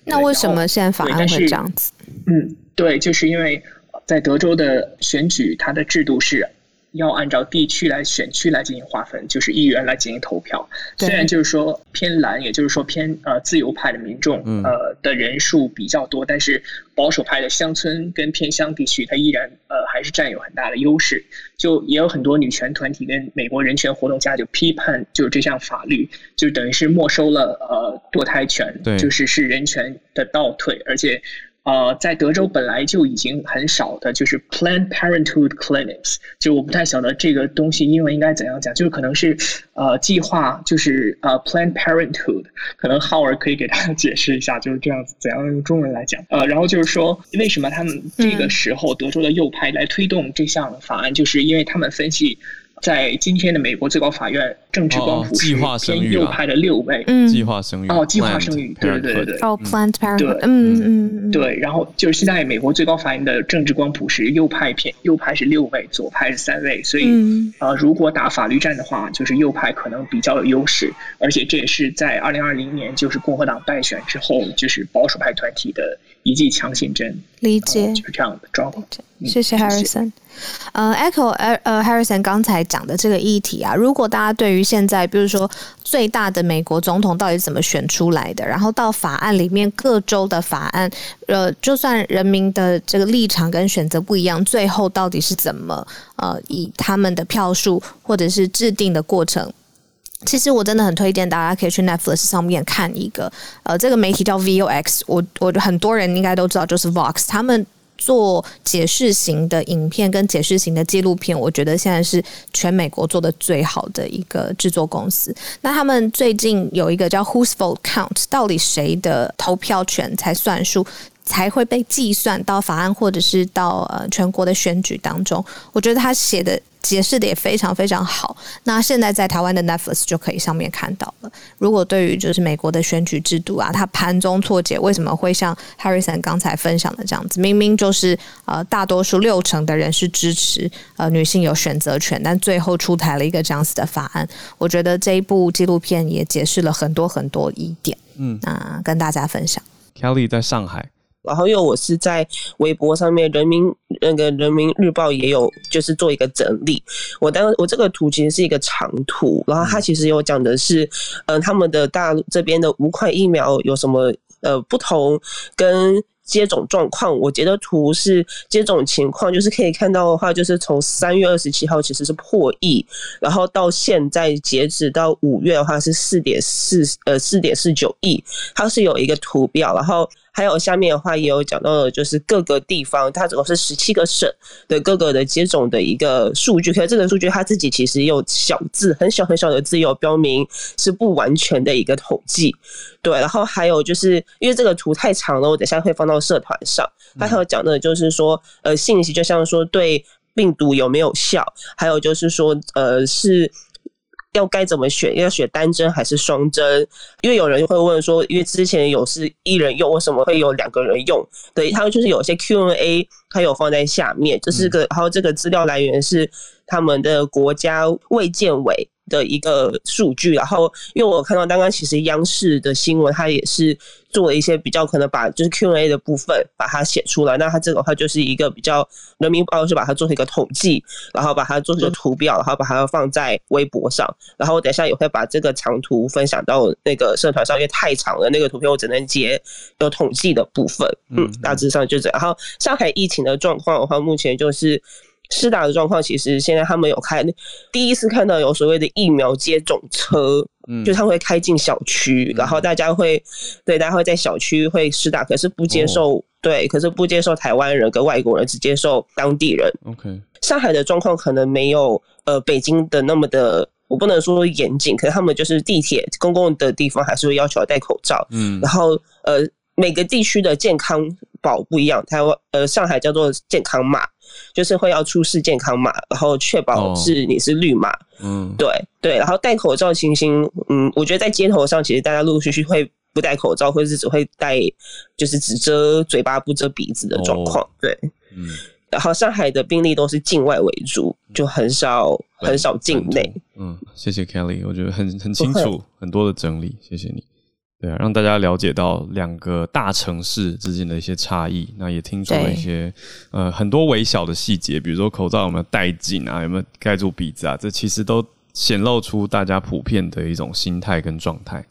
那为什么现在法案会这样子？嗯，对，就是因为。在德州的选举，它的制度是要按照地区来选区来进行划分，就是议员来进行投票。虽然就是说偏蓝，也就是说偏呃自由派的民众呃的人数比较多，但是保守派的乡村跟偏乡地区，它依然呃还是占有很大的优势。就也有很多女权团体跟美国人权活动家就批判，就是这项法律就等于是没收了呃堕胎权，就是是人权的倒退，而且。呃，在德州本来就已经很少的，就是 Planned Parenthood clinics，就我不太晓得这个东西英文应该怎样讲，就是可能是呃计划，就是呃 Planned Parenthood，可能浩尔可以给大家解释一下，就是这样子怎样用中文来讲。呃，然后就是说，为什么他们这个时候德州的右派来推动这项法案，就是因为他们分析。在今天的美国最高法院，政治光谱是偏右派的六位，计划生育哦，计划生育，对对对对，哦，Planned Parenthood，嗯嗯。对，然后就是现在美国最高法院的政治光谱是右派偏，右派是六位，左派是三位，所以啊、呃，如果打法律战的话，就是右派可能比较有优势，而且这也是在二零二零年就是共和党败选之后，就是保守派团体的一剂强心针，理解，就是这样的状况。谢谢。Harrison。呃，Echo，呃，Harrison 刚才讲的这个议题啊，如果大家对于现在，比如说最大的美国总统到底怎么选出来的，然后到法案里面各州的法案，呃，就算人民的这个立场跟选择不一样，最后到底是怎么呃以他们的票数或者是制定的过程，其实我真的很推荐大家可以去 Netflix 上面看一个，呃，这个媒体叫 Vox，我我很多人应该都知道，就是 Vox 他们。做解释型的影片跟解释型的纪录片，我觉得现在是全美国做的最好的一个制作公司。那他们最近有一个叫 Whose Vote Count，到底谁的投票权才算数，才会被计算到法案或者是到呃全国的选举当中？我觉得他写的。解释的也非常非常好。那现在在台湾的 Netflix 就可以上面看到了。如果对于就是美国的选举制度啊，它盘中错解，为什么会像 Harrison 刚才分享的这样子？明明就是呃大多数六成的人是支持呃女性有选择权，但最后出台了一个这样子的法案。我觉得这一部纪录片也解释了很多很多疑点。嗯，那跟大家分享。Kelly 在上海。然后因为我是在微博上面，人民那个人民日报也有就是做一个整理。我当我这个图其实是一个长图，然后它其实有讲的是，嗯、呃，他们的大陆这边的五款疫苗有什么呃不同跟接种状况。我截的图是接种情况，就是可以看到的话，就是从三月二十七号其实是破亿，然后到现在截止到五月的话是四点四呃四点四九亿，它是有一个图表，然后。还有下面的话也有讲到的，就是各个地方，它总共是十七个省的各个的接种的一个数据。可是这个数据它自己其实有小字，很小很小的字有标明是不完全的一个统计。对，然后还有就是因为这个图太长了，我等下会放到社团上。它还有讲的就是说，呃，信息就像说对病毒有没有效，还有就是说，呃，是。要该怎么选？要选单针还是双针？因为有人会问说，因为之前有是一人用，为什么会有两个人用？对，他们就是有些 Q&A，他有放在下面，就是个，然后这个资料来源是他们的国家卫健委的一个数据，然后因为我看到刚刚其实央视的新闻，它也是做了一些比较可能把就是 Q&A 的部分把它写出来，那它这个话就是一个比较人民报是把它做成一个统计，然后把它做成一个图表，然后把它放在微博上，然后我等一下也会把这个长图分享到那个社团上，因为太长了，那个图片我只能截有统计的部分，嗯，大致上就这样。然后上海疫情的状况的话，目前就是。施打的状况，其实现在他们有开，第一次看到有所谓的疫苗接种车，嗯，就他会开进小区，然后大家会，对，大家会在小区会施打，可是不接受，哦、对，可是不接受台湾人跟外国人，只接受当地人。OK，上海的状况可能没有呃北京的那么的，我不能说严谨，可是他们就是地铁公共的地方还是会要求戴口罩，嗯，然后呃每个地区的健康宝不一样，台湾呃上海叫做健康码。就是会要出示健康码，然后确保是你是绿码。Oh. 嗯，对对，然后戴口罩情形，嗯，我觉得在街头上，其实大家陆陆续续会不戴口罩，或者是只会戴，就是只遮嘴巴不遮鼻子的状况。Oh. 对，嗯，然后上海的病例都是境外为主，就很少很少境内。嗯，谢谢 Kelly，我觉得很很清楚，很多的整理，谢谢你。对啊，让大家了解到两个大城市之间的一些差异，那也听出了一些呃很多微小的细节，比如说口罩有没有戴紧啊，有没有盖住鼻子啊，这其实都显露出大家普遍的一种心态跟状态。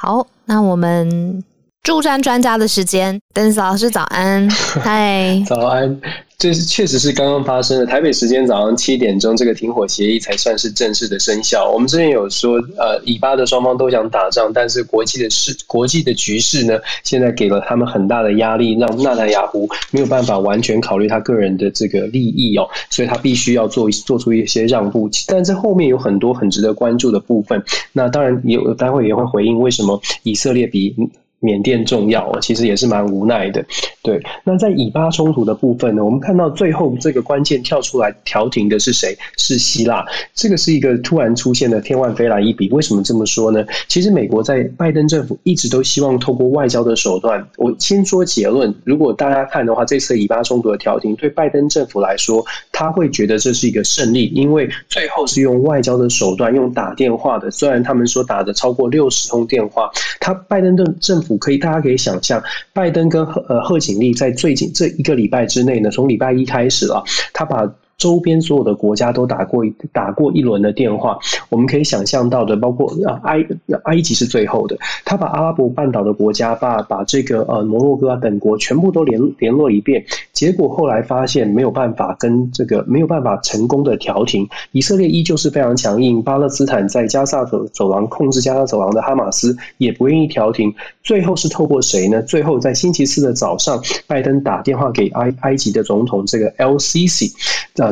好，那我们驻站专家的时间，Dennis 老师早安，嗨，早安。这是确实是刚刚发生的。台北时间早上七点钟，这个停火协议才算是正式的生效。我们之前有说，呃，以巴的双方都想打仗，但是国际的事、国际的局势呢，现在给了他们很大的压力，让纳坦雅胡没有办法完全考虑他个人的这个利益哦，所以他必须要做做出一些让步。但这后面有很多很值得关注的部分。那当然也有，待会也会回应为什么以色列比。缅甸重要，其实也是蛮无奈的。对，那在以巴冲突的部分呢，我们看到最后这个关键跳出来调停的是谁？是希腊。这个是一个突然出现的天外飞来一笔。为什么这么说呢？其实美国在拜登政府一直都希望透过外交的手段。我先说结论，如果大家看的话，这次以巴冲突的调停对拜登政府来说，他会觉得这是一个胜利，因为最后是用外交的手段，用打电话的。虽然他们说打的超过六十通电话，他拜登的政府。可以，大家可以想象，拜登跟贺呃贺锦丽在最近这一个礼拜之内呢，从礼拜一开始啊，他把。周边所有的国家都打过一打过一轮的电话，我们可以想象到的，包括啊埃埃及是最后的，他把阿拉伯半岛的国家，把把这个呃摩洛哥啊等国全部都联联络一遍，结果后来发现没有办法跟这个没有办法成功的调停，以色列依旧是非常强硬，巴勒斯坦在加萨走走廊控制加萨走廊的哈马斯也不愿意调停，最后是透过谁呢？最后在星期四的早上，拜登打电话给埃埃及的总统这个 LCC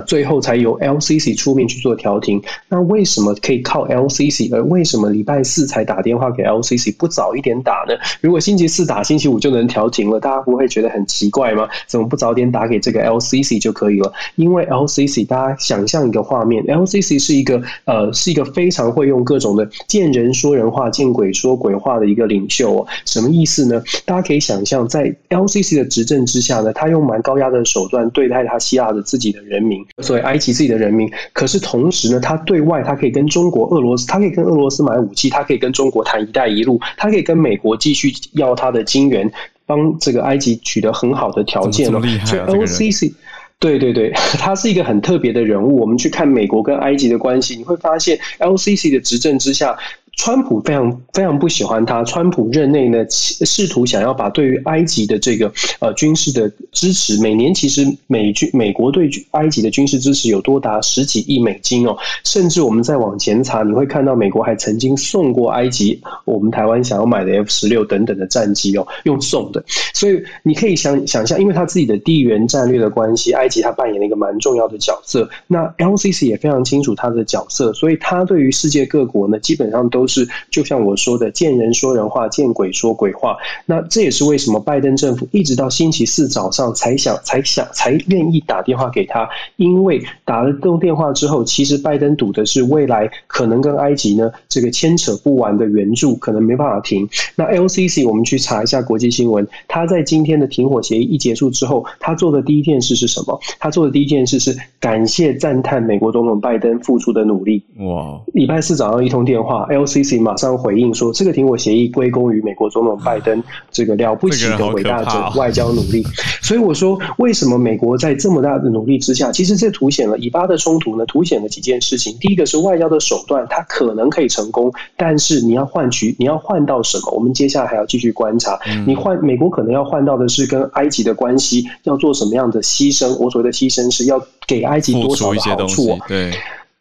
最后才由 LCC 出面去做调停。那为什么可以靠 LCC？而为什么礼拜四才打电话给 LCC，不早一点打呢？如果星期四打，星期五就能调停了，大家不会觉得很奇怪吗？怎么不早点打给这个 LCC 就可以了？因为 LCC，大家想象一个画面，LCC 是一个呃，是一个非常会用各种的见人说人话、见鬼说鬼话的一个领袖哦。什么意思呢？大家可以想象，在 LCC 的执政之下呢，他用蛮高压的手段对待他希腊的自己的人民。所以埃及自己的人民，可是同时呢，他对外他可以跟中国、俄罗斯，他可以跟俄罗斯买武器，他可以跟中国谈“一带一路”，他可以跟美国继续要他的金援，帮这个埃及取得很好的条件了。所以 LCC，对对对，他是一个很特别的人物。我们去看美国跟埃及的关系，你会发现 LCC 的执政之下。川普非常非常不喜欢他。川普任内呢，试图想要把对于埃及的这个呃军事的支持，每年其实美军美国对埃及的军事支持有多达十几亿美金哦。甚至我们再往前查，你会看到美国还曾经送过埃及我们台湾想要买的 F 十六等等的战机哦，用送的。所以你可以想想象，因为他自己的地缘战略的关系，埃及他扮演了一个蛮重要的角色。那 LCC 也非常清楚他的角色，所以他对于世界各国呢，基本上都。是，就像我说的，见人说人话，见鬼说鬼话。那这也是为什么拜登政府一直到星期四早上才想、才想、才愿意打电话给他，因为打了这通电话之后，其实拜登赌的是未来可能跟埃及呢这个牵扯不完的援助，可能没办法停。那 LCC 我们去查一下国际新闻，他在今天的停火协议一结束之后，他做的第一件事是什么？他做的第一件事是感谢赞叹美国总统拜登付出的努力。哇！礼拜四早上一通电话，LC。CC 马上回应说，这个停火协议归功于美国总统拜登这个了不起的伟大的外交努力。所以我说，为什么美国在这么大的努力之下，其实这凸显了以巴的冲突呢？凸显了几件事情。第一个是外交的手段，它可能可以成功，但是你要换取，你要换到什么？我们接下来还要继续观察。你换美国可能要换到的是跟埃及的关系要做什么样的牺牲？我所谓的牺牲是要给埃及多少的好处？对。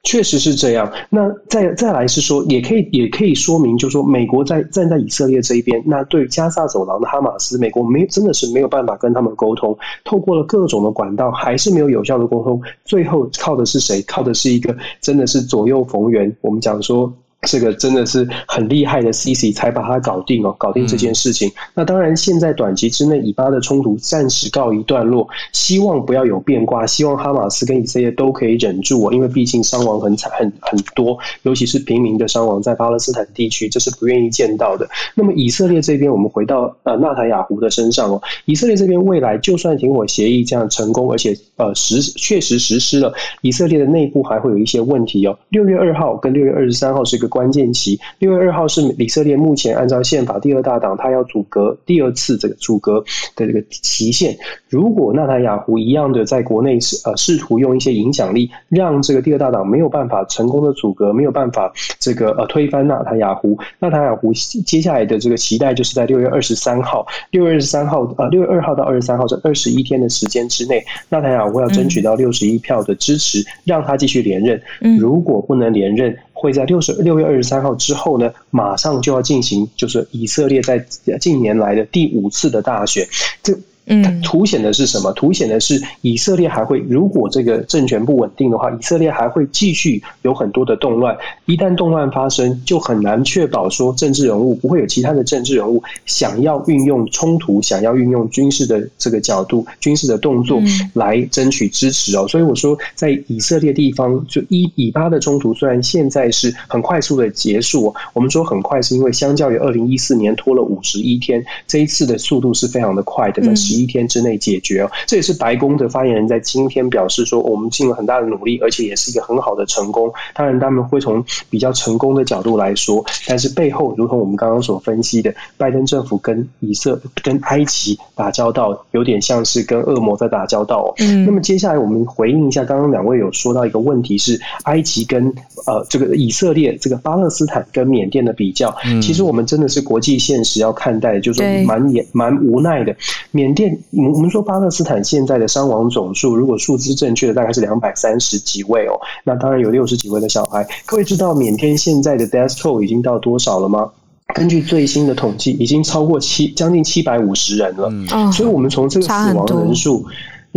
确实是这样。那再再来是说，也可以也可以说明，就是说，美国在站在以色列这一边，那对加萨走廊的哈马斯，美国没真的是没有办法跟他们沟通，透过了各种的管道，还是没有有效的沟通。最后靠的是谁？靠的是一个真的是左右逢源。我们讲说。这个真的是很厉害的 CC 才把它搞定哦，搞定这件事情。嗯、那当然，现在短期之内以巴的冲突暂时告一段落，希望不要有变卦，希望哈马斯跟以色列都可以忍住哦，因为毕竟伤亡很惨很很多，尤其是平民的伤亡在巴勒斯坦地区，这是不愿意见到的。那么以色列这边，我们回到呃纳塔雅胡的身上哦，以色列这边未来就算停火协议这样成功，而且呃实确实实施了，以色列的内部还会有一些问题哦。六月二号跟六月二十三号是个。个关键期。六月二号是以色列目前按照宪法第二大党，他要阻隔第二次这个阻隔的这个期限。如果纳塔雅胡一样的在国内试呃试图用一些影响力，让这个第二大党没有办法成功的阻隔，没有办法这个呃推翻纳塔雅胡，纳塔雅胡接下来的这个期待就是在六月二十三号，六月二十三号呃六月二号到二十三号这二十一天的时间之内，纳塔雅胡要争取到六十一票的支持，让他继续连任。如果不能连任，会在六十六月二十三号之后呢，马上就要进行，就是以色列在近年来的第五次的大选。这嗯，凸显的是什么？凸显的是以色列还会，如果这个政权不稳定的话，以色列还会继续有很多的动乱。一旦动乱发生，就很难确保说政治人物不会有其他的政治人物想要运用冲突，想要运用军事的这个角度、军事的动作来争取支持哦。所以我说，在以色列地方，就以以巴的冲突虽然现在是很快速的结束，我们说很快是因为相较于二零一四年拖了五十一天，这一次的速度是非常的快的。那十一天之内解决哦，这也是白宫的发言人在今天表示说，我们尽了很大的努力，而且也是一个很好的成功。当然，他们会从比较成功的角度来说，但是背后，如同我们刚刚所分析的，拜登政府跟以色跟埃及打交道，有点像是跟恶魔在打交道哦。嗯。那么接下来我们回应一下，刚刚两位有说到一个问题是埃及跟呃这个以色列这个巴勒斯坦跟缅甸的比较。嗯。其实我们真的是国际现实要看待，就是说蛮也蛮无奈的，缅甸。我们说巴勒斯坦现在的伤亡总数，如果数字正确的，大概是两百三十几位哦。那当然有六十几位的小孩。各位知道缅甸现在的 death toll 已经到多少了吗？根据最新的统计，已经超过七将近七百五十人了。嗯，所以我们从这个死亡人数。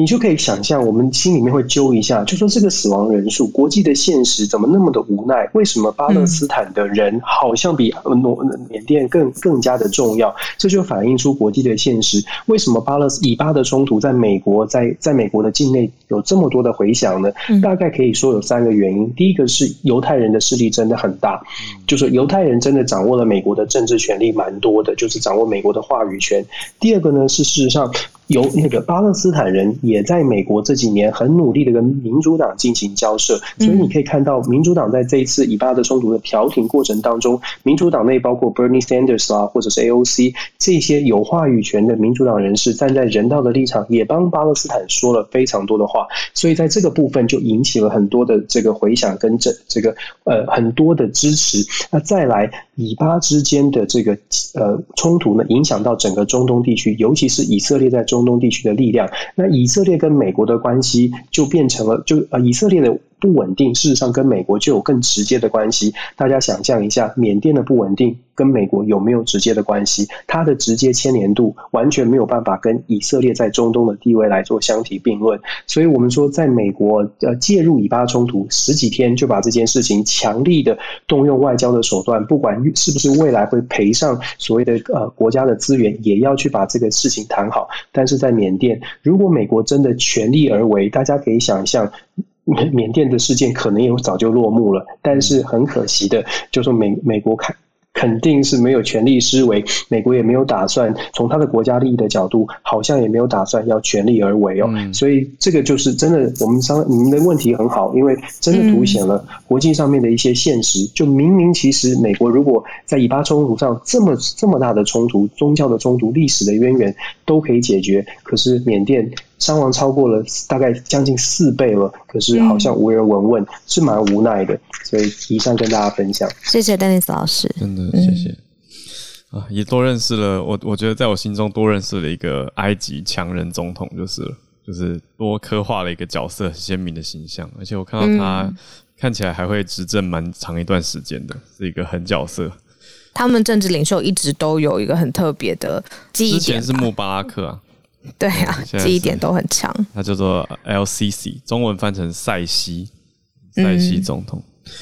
你就可以想象，我们心里面会揪一下，就说这个死亡人数，国际的现实怎么那么的无奈？为什么巴勒斯坦的人好像比缅甸更更加的重要？这就反映出国际的现实。为什么巴勒斯以巴的冲突在美国在在美国的境内有这么多的回响呢？大概可以说有三个原因。第一个是犹太人的势力真的很大，就是犹太人真的掌握了美国的政治权力蛮多的，就是掌握美国的话语权。第二个呢是事实上。有那个巴勒斯坦人也在美国这几年很努力的跟民主党进行交涉，所以你可以看到民主党在这一次以巴的冲突的调停过程当中，民主党内包括 Bernie Sanders 啊，或者是 AOC 这些有话语权的民主党人士站在人道的立场，也帮巴勒斯坦说了非常多的话，所以在这个部分就引起了很多的这个回响跟这这个呃很多的支持。那再来以巴之间的这个呃冲突呢，影响到整个中东地区，尤其是以色列在中。东地区的力量，那以色列跟美国的关系就变成了，就呃以色列的。不稳定，事实上跟美国就有更直接的关系。大家想象一下，缅甸的不稳定跟美国有没有直接的关系？它的直接牵连度完全没有办法跟以色列在中东的地位来做相提并论。所以，我们说，在美国呃介入以巴冲突十几天，就把这件事情强力的动用外交的手段，不管是不是未来会赔上所谓的呃国家的资源，也要去把这个事情谈好。但是在缅甸，如果美国真的全力而为，大家可以想象。缅甸的事件可能也早就落幕了，但是很可惜的，就说美美国看。肯定是没有权力施为，美国也没有打算从他的国家利益的角度，好像也没有打算要全力而为哦。嗯、所以这个就是真的，我们商你们的问题很好，因为真的凸显了国际上面的一些现实。嗯、就明明其实美国如果在以巴冲突上这么这么大的冲突、宗教的冲突、历史的渊源都可以解决，可是缅甸伤亡超过了大概将近四倍了，可是好像无人闻问，是蛮无奈的。所以以上跟大家分享，谢谢 Dennis 老师。真的、谢谢啊，也多认识了我。我觉得在我心中多认识了一个埃及强人总统，就是了，就是多刻画了一个角色鲜明的形象。而且我看到他看起来还会执政蛮长一段时间的，是一个狠角色。他们政治领袖一直都有一个很特别的记忆点，之前是穆巴拉克啊，对啊，记忆点都很强。他叫做 LCC，中文翻成塞西，塞西总统。嗯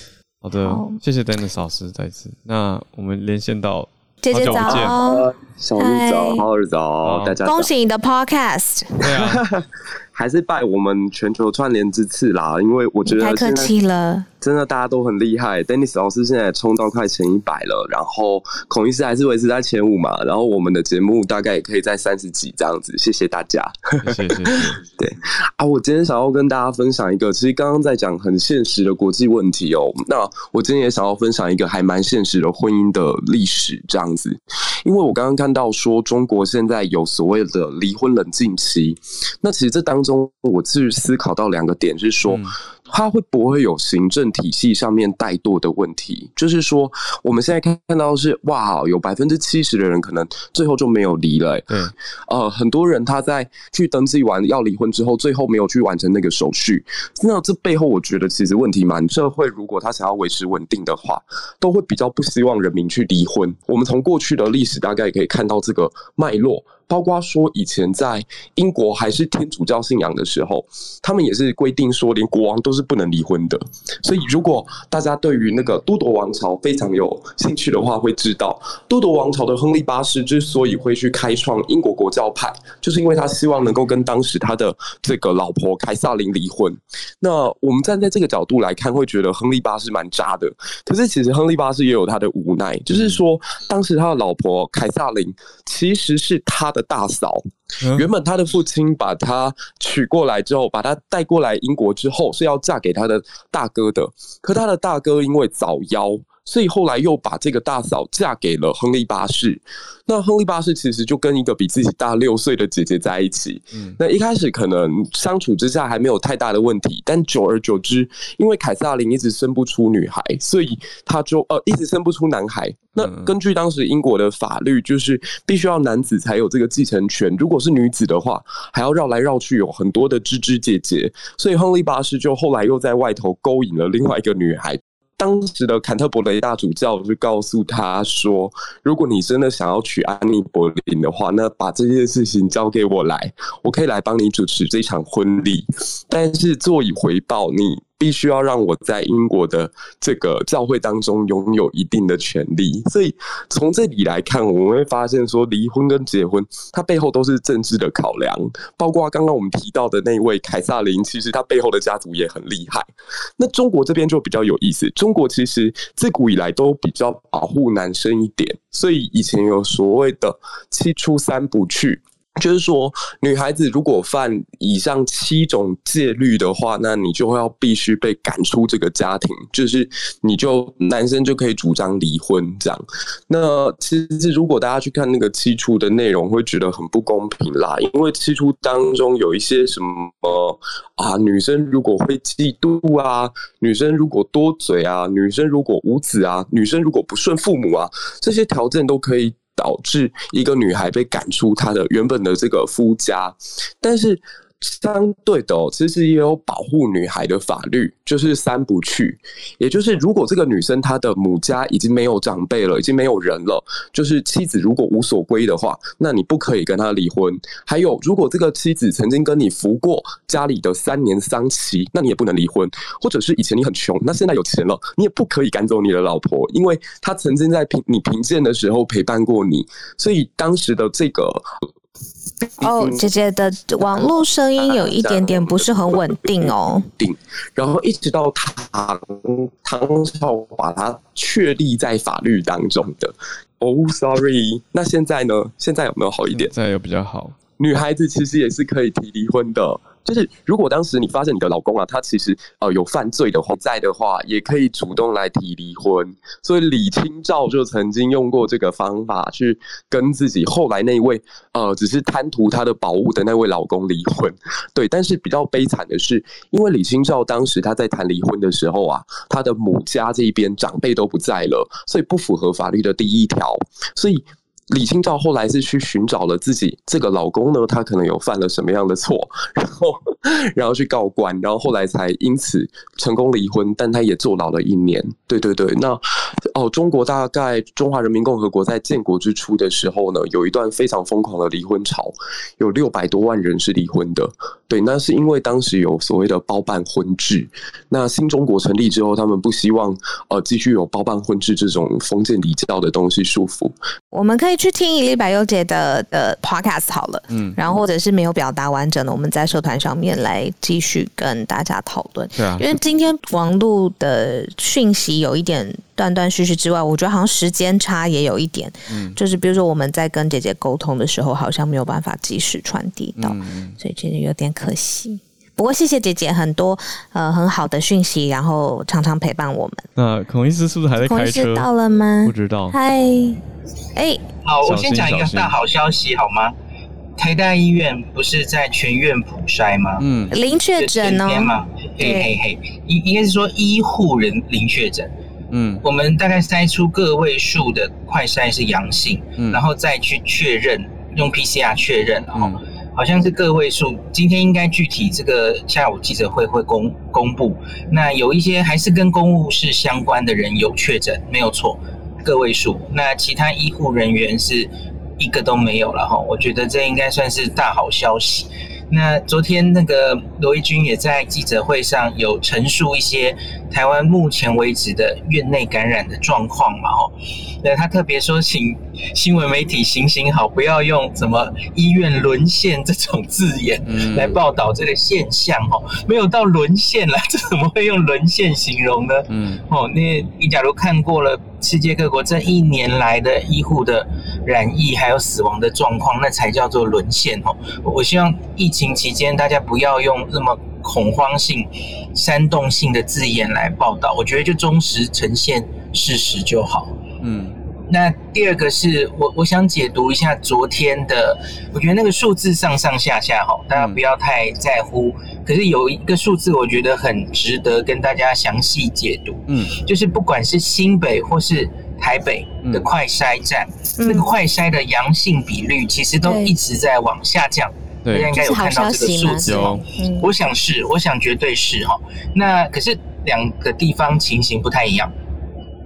好的，好谢谢 Dennis 老师再次。那我们连线到姐姐早，小日早，好日早，大家恭喜你的 Podcast。对啊，还是拜我们全球串联之赐啦，因为我觉得太客气了，真的大家都很厉害。Dennis 老师现在冲到快前一百了，然后孔医师还是维持在前五嘛，然后我们的节目大概也可以在三十几这样子。谢谢大家，谢谢。对啊，我今天想要跟大家分享一个，其实刚刚在讲很现实的国际问题哦。那我今天也想要分享一个还蛮现实的婚姻的历史这样子，因为我刚刚看到说中国现在有所谓的离婚冷静期，那其实这当中。我去思考到两个点，是说。他会不会有行政体系上面怠惰的问题？就是说，我们现在看到是哇，有百分之七十的人可能最后就没有离了。对，呃，很多人他在去登记完要离婚之后，最后没有去完成那个手续。那这背后，我觉得其实问题蛮。社会如果他想要维持稳定的话，都会比较不希望人民去离婚。我们从过去的历史大概也可以看到这个脉络，包括说以前在英国还是天主教信仰的时候，他们也是规定说连国王都是。不能离婚的，所以如果大家对于那个都铎王朝非常有兴趣的话，会知道都铎王朝的亨利八世之所以会去开创英国国教派，就是因为他希望能够跟当时他的这个老婆凯撒琳离婚。那我们站在这个角度来看，会觉得亨利八世蛮渣的。可是其实亨利八世也有他的无奈，就是说当时他的老婆凯撒琳其实是他的大嫂。原本他的父亲把她娶过来之后，把她带过来英国之后，是要嫁给他的大哥的。可他的大哥因为早夭。所以后来又把这个大嫂嫁给了亨利八世。那亨利八世其实就跟一个比自己大六岁的姐姐在一起。嗯，那一开始可能相处之下还没有太大的问题，但久而久之，因为凯撒琳一直生不出女孩，所以他就呃一直生不出男孩。那根据当时英国的法律，就是必须要男子才有这个继承权，如果是女子的话，还要绕来绕去，有很多的枝枝节节。所以亨利八世就后来又在外头勾引了另外一个女孩。当时的坎特伯雷大主教就告诉他说：“如果你真的想要娶安妮·柏林的话，那把这件事情交给我来，我可以来帮你主持这场婚礼。但是作以回报，你。”必须要让我在英国的这个教会当中拥有一定的权利，所以从这里来看，我们会发现说，离婚跟结婚，它背后都是政治的考量。包括刚刚我们提到的那位凯撒琳，其实他背后的家族也很厉害。那中国这边就比较有意思，中国其实自古以来都比较保护男生一点，所以以前有所谓的七出三不去。就是说，女孩子如果犯以上七种戒律的话，那你就会要必须被赶出这个家庭。就是你就男生就可以主张离婚这样。那其实如果大家去看那个七出的内容，会觉得很不公平啦。因为七出当中有一些什么啊，女生如果会嫉妒啊，女生如果多嘴啊，女生如果无子啊，女生如果不顺父母啊，这些条件都可以。导致一个女孩被赶出她的原本的这个夫家，但是。相对的，其实也有保护女孩的法律，就是三不去，也就是如果这个女生她的母家已经没有长辈了，已经没有人了，就是妻子如果无所归的话，那你不可以跟她离婚。还有，如果这个妻子曾经跟你服过家里的三年丧期，那你也不能离婚。或者是以前你很穷，那现在有钱了，你也不可以赶走你的老婆，因为她曾经在贫你贫贱的时候陪伴过你，所以当时的这个。哦，姐姐的网络声音有一点点不是很稳定哦。定，然后一直到唐唐朝把它确立在法律当中的。哦，sorry，那现在呢？现在有没有好一点？现在有比较好。女孩子其实也是可以提离婚的。就是如果当时你发现你的老公啊，他其实呃有犯罪的话，在的话，也可以主动来提离婚。所以李清照就曾经用过这个方法去跟自己后来那位呃只是贪图他的宝物的那位老公离婚。对，但是比较悲惨的是，因为李清照当时他在谈离婚的时候啊，他的母家这一边长辈都不在了，所以不符合法律的第一条，所以。李清照后来是去寻找了自己这个老公呢，他可能有犯了什么样的错，然后然后去告官，然后后来才因此成功离婚，但他也坐牢了一年。对对对，那哦，中国大概中华人民共和国在建国之初的时候呢，有一段非常疯狂的离婚潮，有六百多万人是离婚的。对，那是因为当时有所谓的包办婚制，那新中国成立之后，他们不希望呃继续有包办婚制这种封建礼教的东西束缚，我们可以去听一粒百优姐的的 podcast 好了，嗯，然后或者是没有表达完整的，我们在社团上面来继续跟大家讨论。对啊，因为今天网络的讯息有一点断断续续之外，我觉得好像时间差也有一点，嗯，就是比如说我们在跟姐姐沟通的时候，好像没有办法及时传递到，嗯，所以其实有点可惜。不过谢谢姐姐很多呃很好的讯息，然后常常陪伴我们。那孔医师是不是还在开车？孔医师到了吗？不知道。嗨。哎，好，我先讲一个大好消息好吗？台大医院不是在全院普筛吗？嗯，零确诊哦。吗？嘿嘿嘿，应应该是说医护人零确诊。嗯，我们大概筛出个位数的快筛是阳性，嗯，然后再去确认，用 PCR 确认，然后好像是个位数。今天应该具体这个下午记者会会公公布。那有一些还是跟公务室相关的人有确诊，没有错。个位数，那其他医护人员是一个都没有了哈，我觉得这应该算是大好消息。那昨天那个罗一钧也在记者会上有陈述一些台湾目前为止的院内感染的状况嘛，哦，那他特别说，请新闻媒体行行好，不要用什么医院沦陷这种字眼来报道这个现象，哦，没有到沦陷了，这怎么会用沦陷形容呢？嗯，哦，那你假如看过了世界各国这一年来的医护的染疫还有死亡的状况，那才叫做沦陷哦。我希望疫情期间大家不要用那么恐慌性、煽动性的字眼来报道，我觉得就忠实呈现事实就好。嗯，那第二个是我我想解读一下昨天的，我觉得那个数字上上下下哈，大家不要太在乎。可是有一个数字，我觉得很值得跟大家详细解读。嗯，就是不管是新北或是台北的快筛站，那个快筛的阳性比率其实都一直在往下降。大家应该有看到这个数字哦，我想是，我想绝对是哈。那可是两个地方情形不太一样。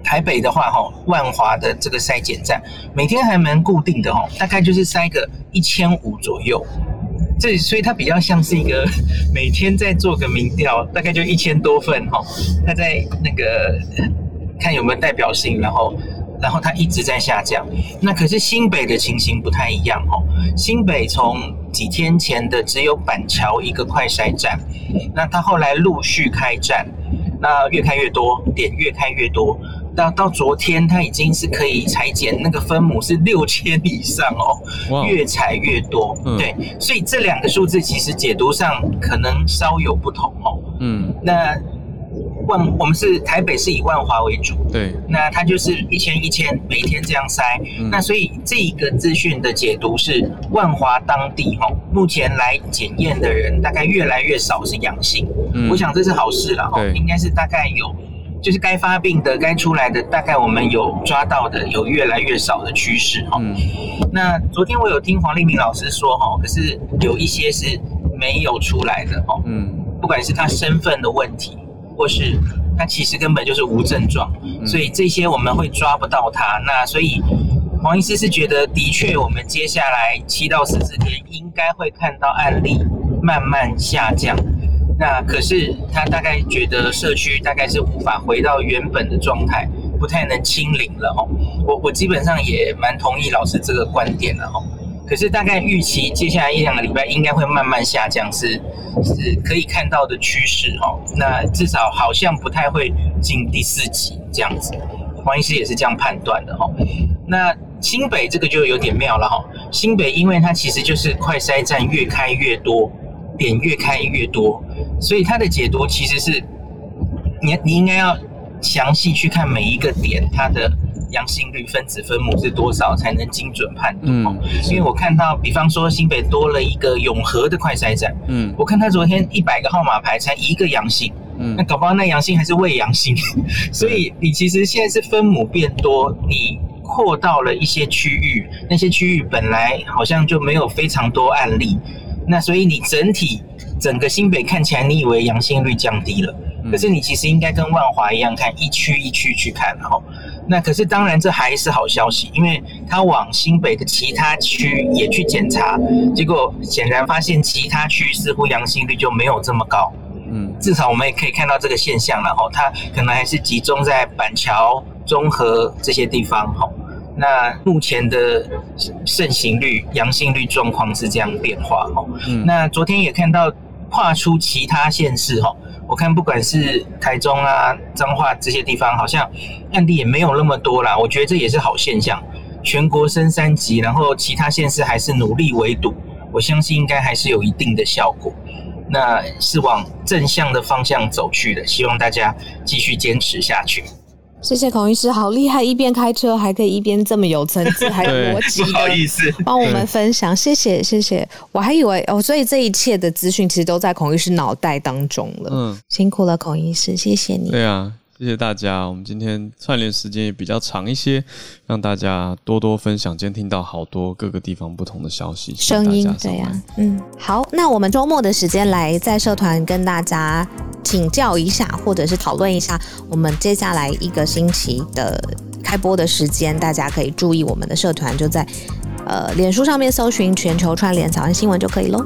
台北的话哈，万华的这个筛检站每天还蛮固定的哈，大概就是筛个一千五左右。这所以它比较像是一个每天在做个民调，大概就一千多份哈。它在那个看有没有代表性，然后。然后它一直在下降，那可是新北的情形不太一样哦。新北从几天前的只有板桥一个快筛站，那它后来陆续开站，那越开越多，点越开越多，到到昨天它已经是可以裁减那个分母是六千以上哦，越裁越多。对，所以这两个数字其实解读上可能稍有不同哦。嗯，那。万，我们是台北是以万华为主，对，那它就是一千一千每天这样塞，嗯、那所以这一个资讯的解读是万华当地哈，目前来检验的人大概越来越少是阳性，嗯、我想这是好事了哈，对。应该是大概有就是该发病的该出来的大概我们有抓到的有越来越少的趋势哈，嗯、那昨天我有听黄立明老师说哈，可是有一些是没有出来的哈，嗯，不管是他身份的问题。或是他其实根本就是无症状，所以这些我们会抓不到他。那所以黄医师是觉得，的确我们接下来七到十四天应该会看到案例慢慢下降。那可是他大概觉得社区大概是无法回到原本的状态，不太能清零了哦。我我基本上也蛮同意老师这个观点的哈。可是大概预期接下来一两个礼拜应该会慢慢下降，是是可以看到的趋势哈。那至少好像不太会进第四级这样子，黄医师也是这样判断的哈。那新北这个就有点妙了哈。新北因为它其实就是快筛站越开越多，点越开越多，所以它的解读其实是你你应该要详细去看每一个点它的。阳性率分子分母是多少才能精准判断？嗯，因为我看到，比方说新北多了一个永和的快筛站，嗯，我看他昨天一百个号码牌才一个阳性，嗯，那搞不好那阳性还是未阳性，所以你其实现在是分母变多，你扩到了一些区域，那些区域本来好像就没有非常多案例，那所以你整体整个新北看起来，你以为阳性率降低了，可是你其实应该跟万华一样看一区一区去看，然后。那可是当然，这还是好消息，因为他往新北的其他区也去检查，结果显然发现其他区似乎阳性率就没有这么高。嗯，至少我们也可以看到这个现象，然后它可能还是集中在板桥、中和这些地方。吼，那目前的盛行率、阳性率状况是这样变化哦。嗯、那昨天也看到跨出其他县市哦，我看不管是台中啊、彰化这些地方，好像案例也没有那么多啦。我觉得这也是好现象。全国升三级，然后其他县市还是努力围堵，我相信应该还是有一定的效果。那是往正向的方向走去的，希望大家继续坚持下去。谢谢孔医师，好厉害！一边开车还可以一边这么有层次，还有逻辑，不好意思，帮我们分享，谢谢谢谢。我还以为哦，所以这一切的资讯其实都在孔医师脑袋当中了。嗯，辛苦了，孔医师，谢谢你。对啊。谢谢大家，我们今天串联时间也比较长一些，让大家多多分享。今天听到好多各个地方不同的消息、声音，对呀、啊，嗯，好，那我们周末的时间来在社团跟大家请教一下，或者是讨论一下，我们接下来一个星期的开播的时间，大家可以注意我们的社团，就在呃脸书上面搜寻全球串联早安新闻就可以喽。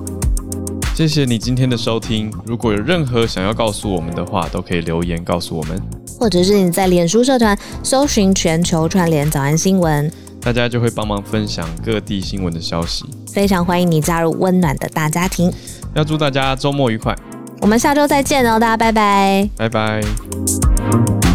谢谢你今天的收听，如果有任何想要告诉我们的话，都可以留言告诉我们。或者是你在脸书社团搜寻“全球串联早安新闻”，大家就会帮忙分享各地新闻的消息。非常欢迎你加入温暖的大家庭。要祝大家周末愉快，我们下周再见哦，大家拜拜，拜拜。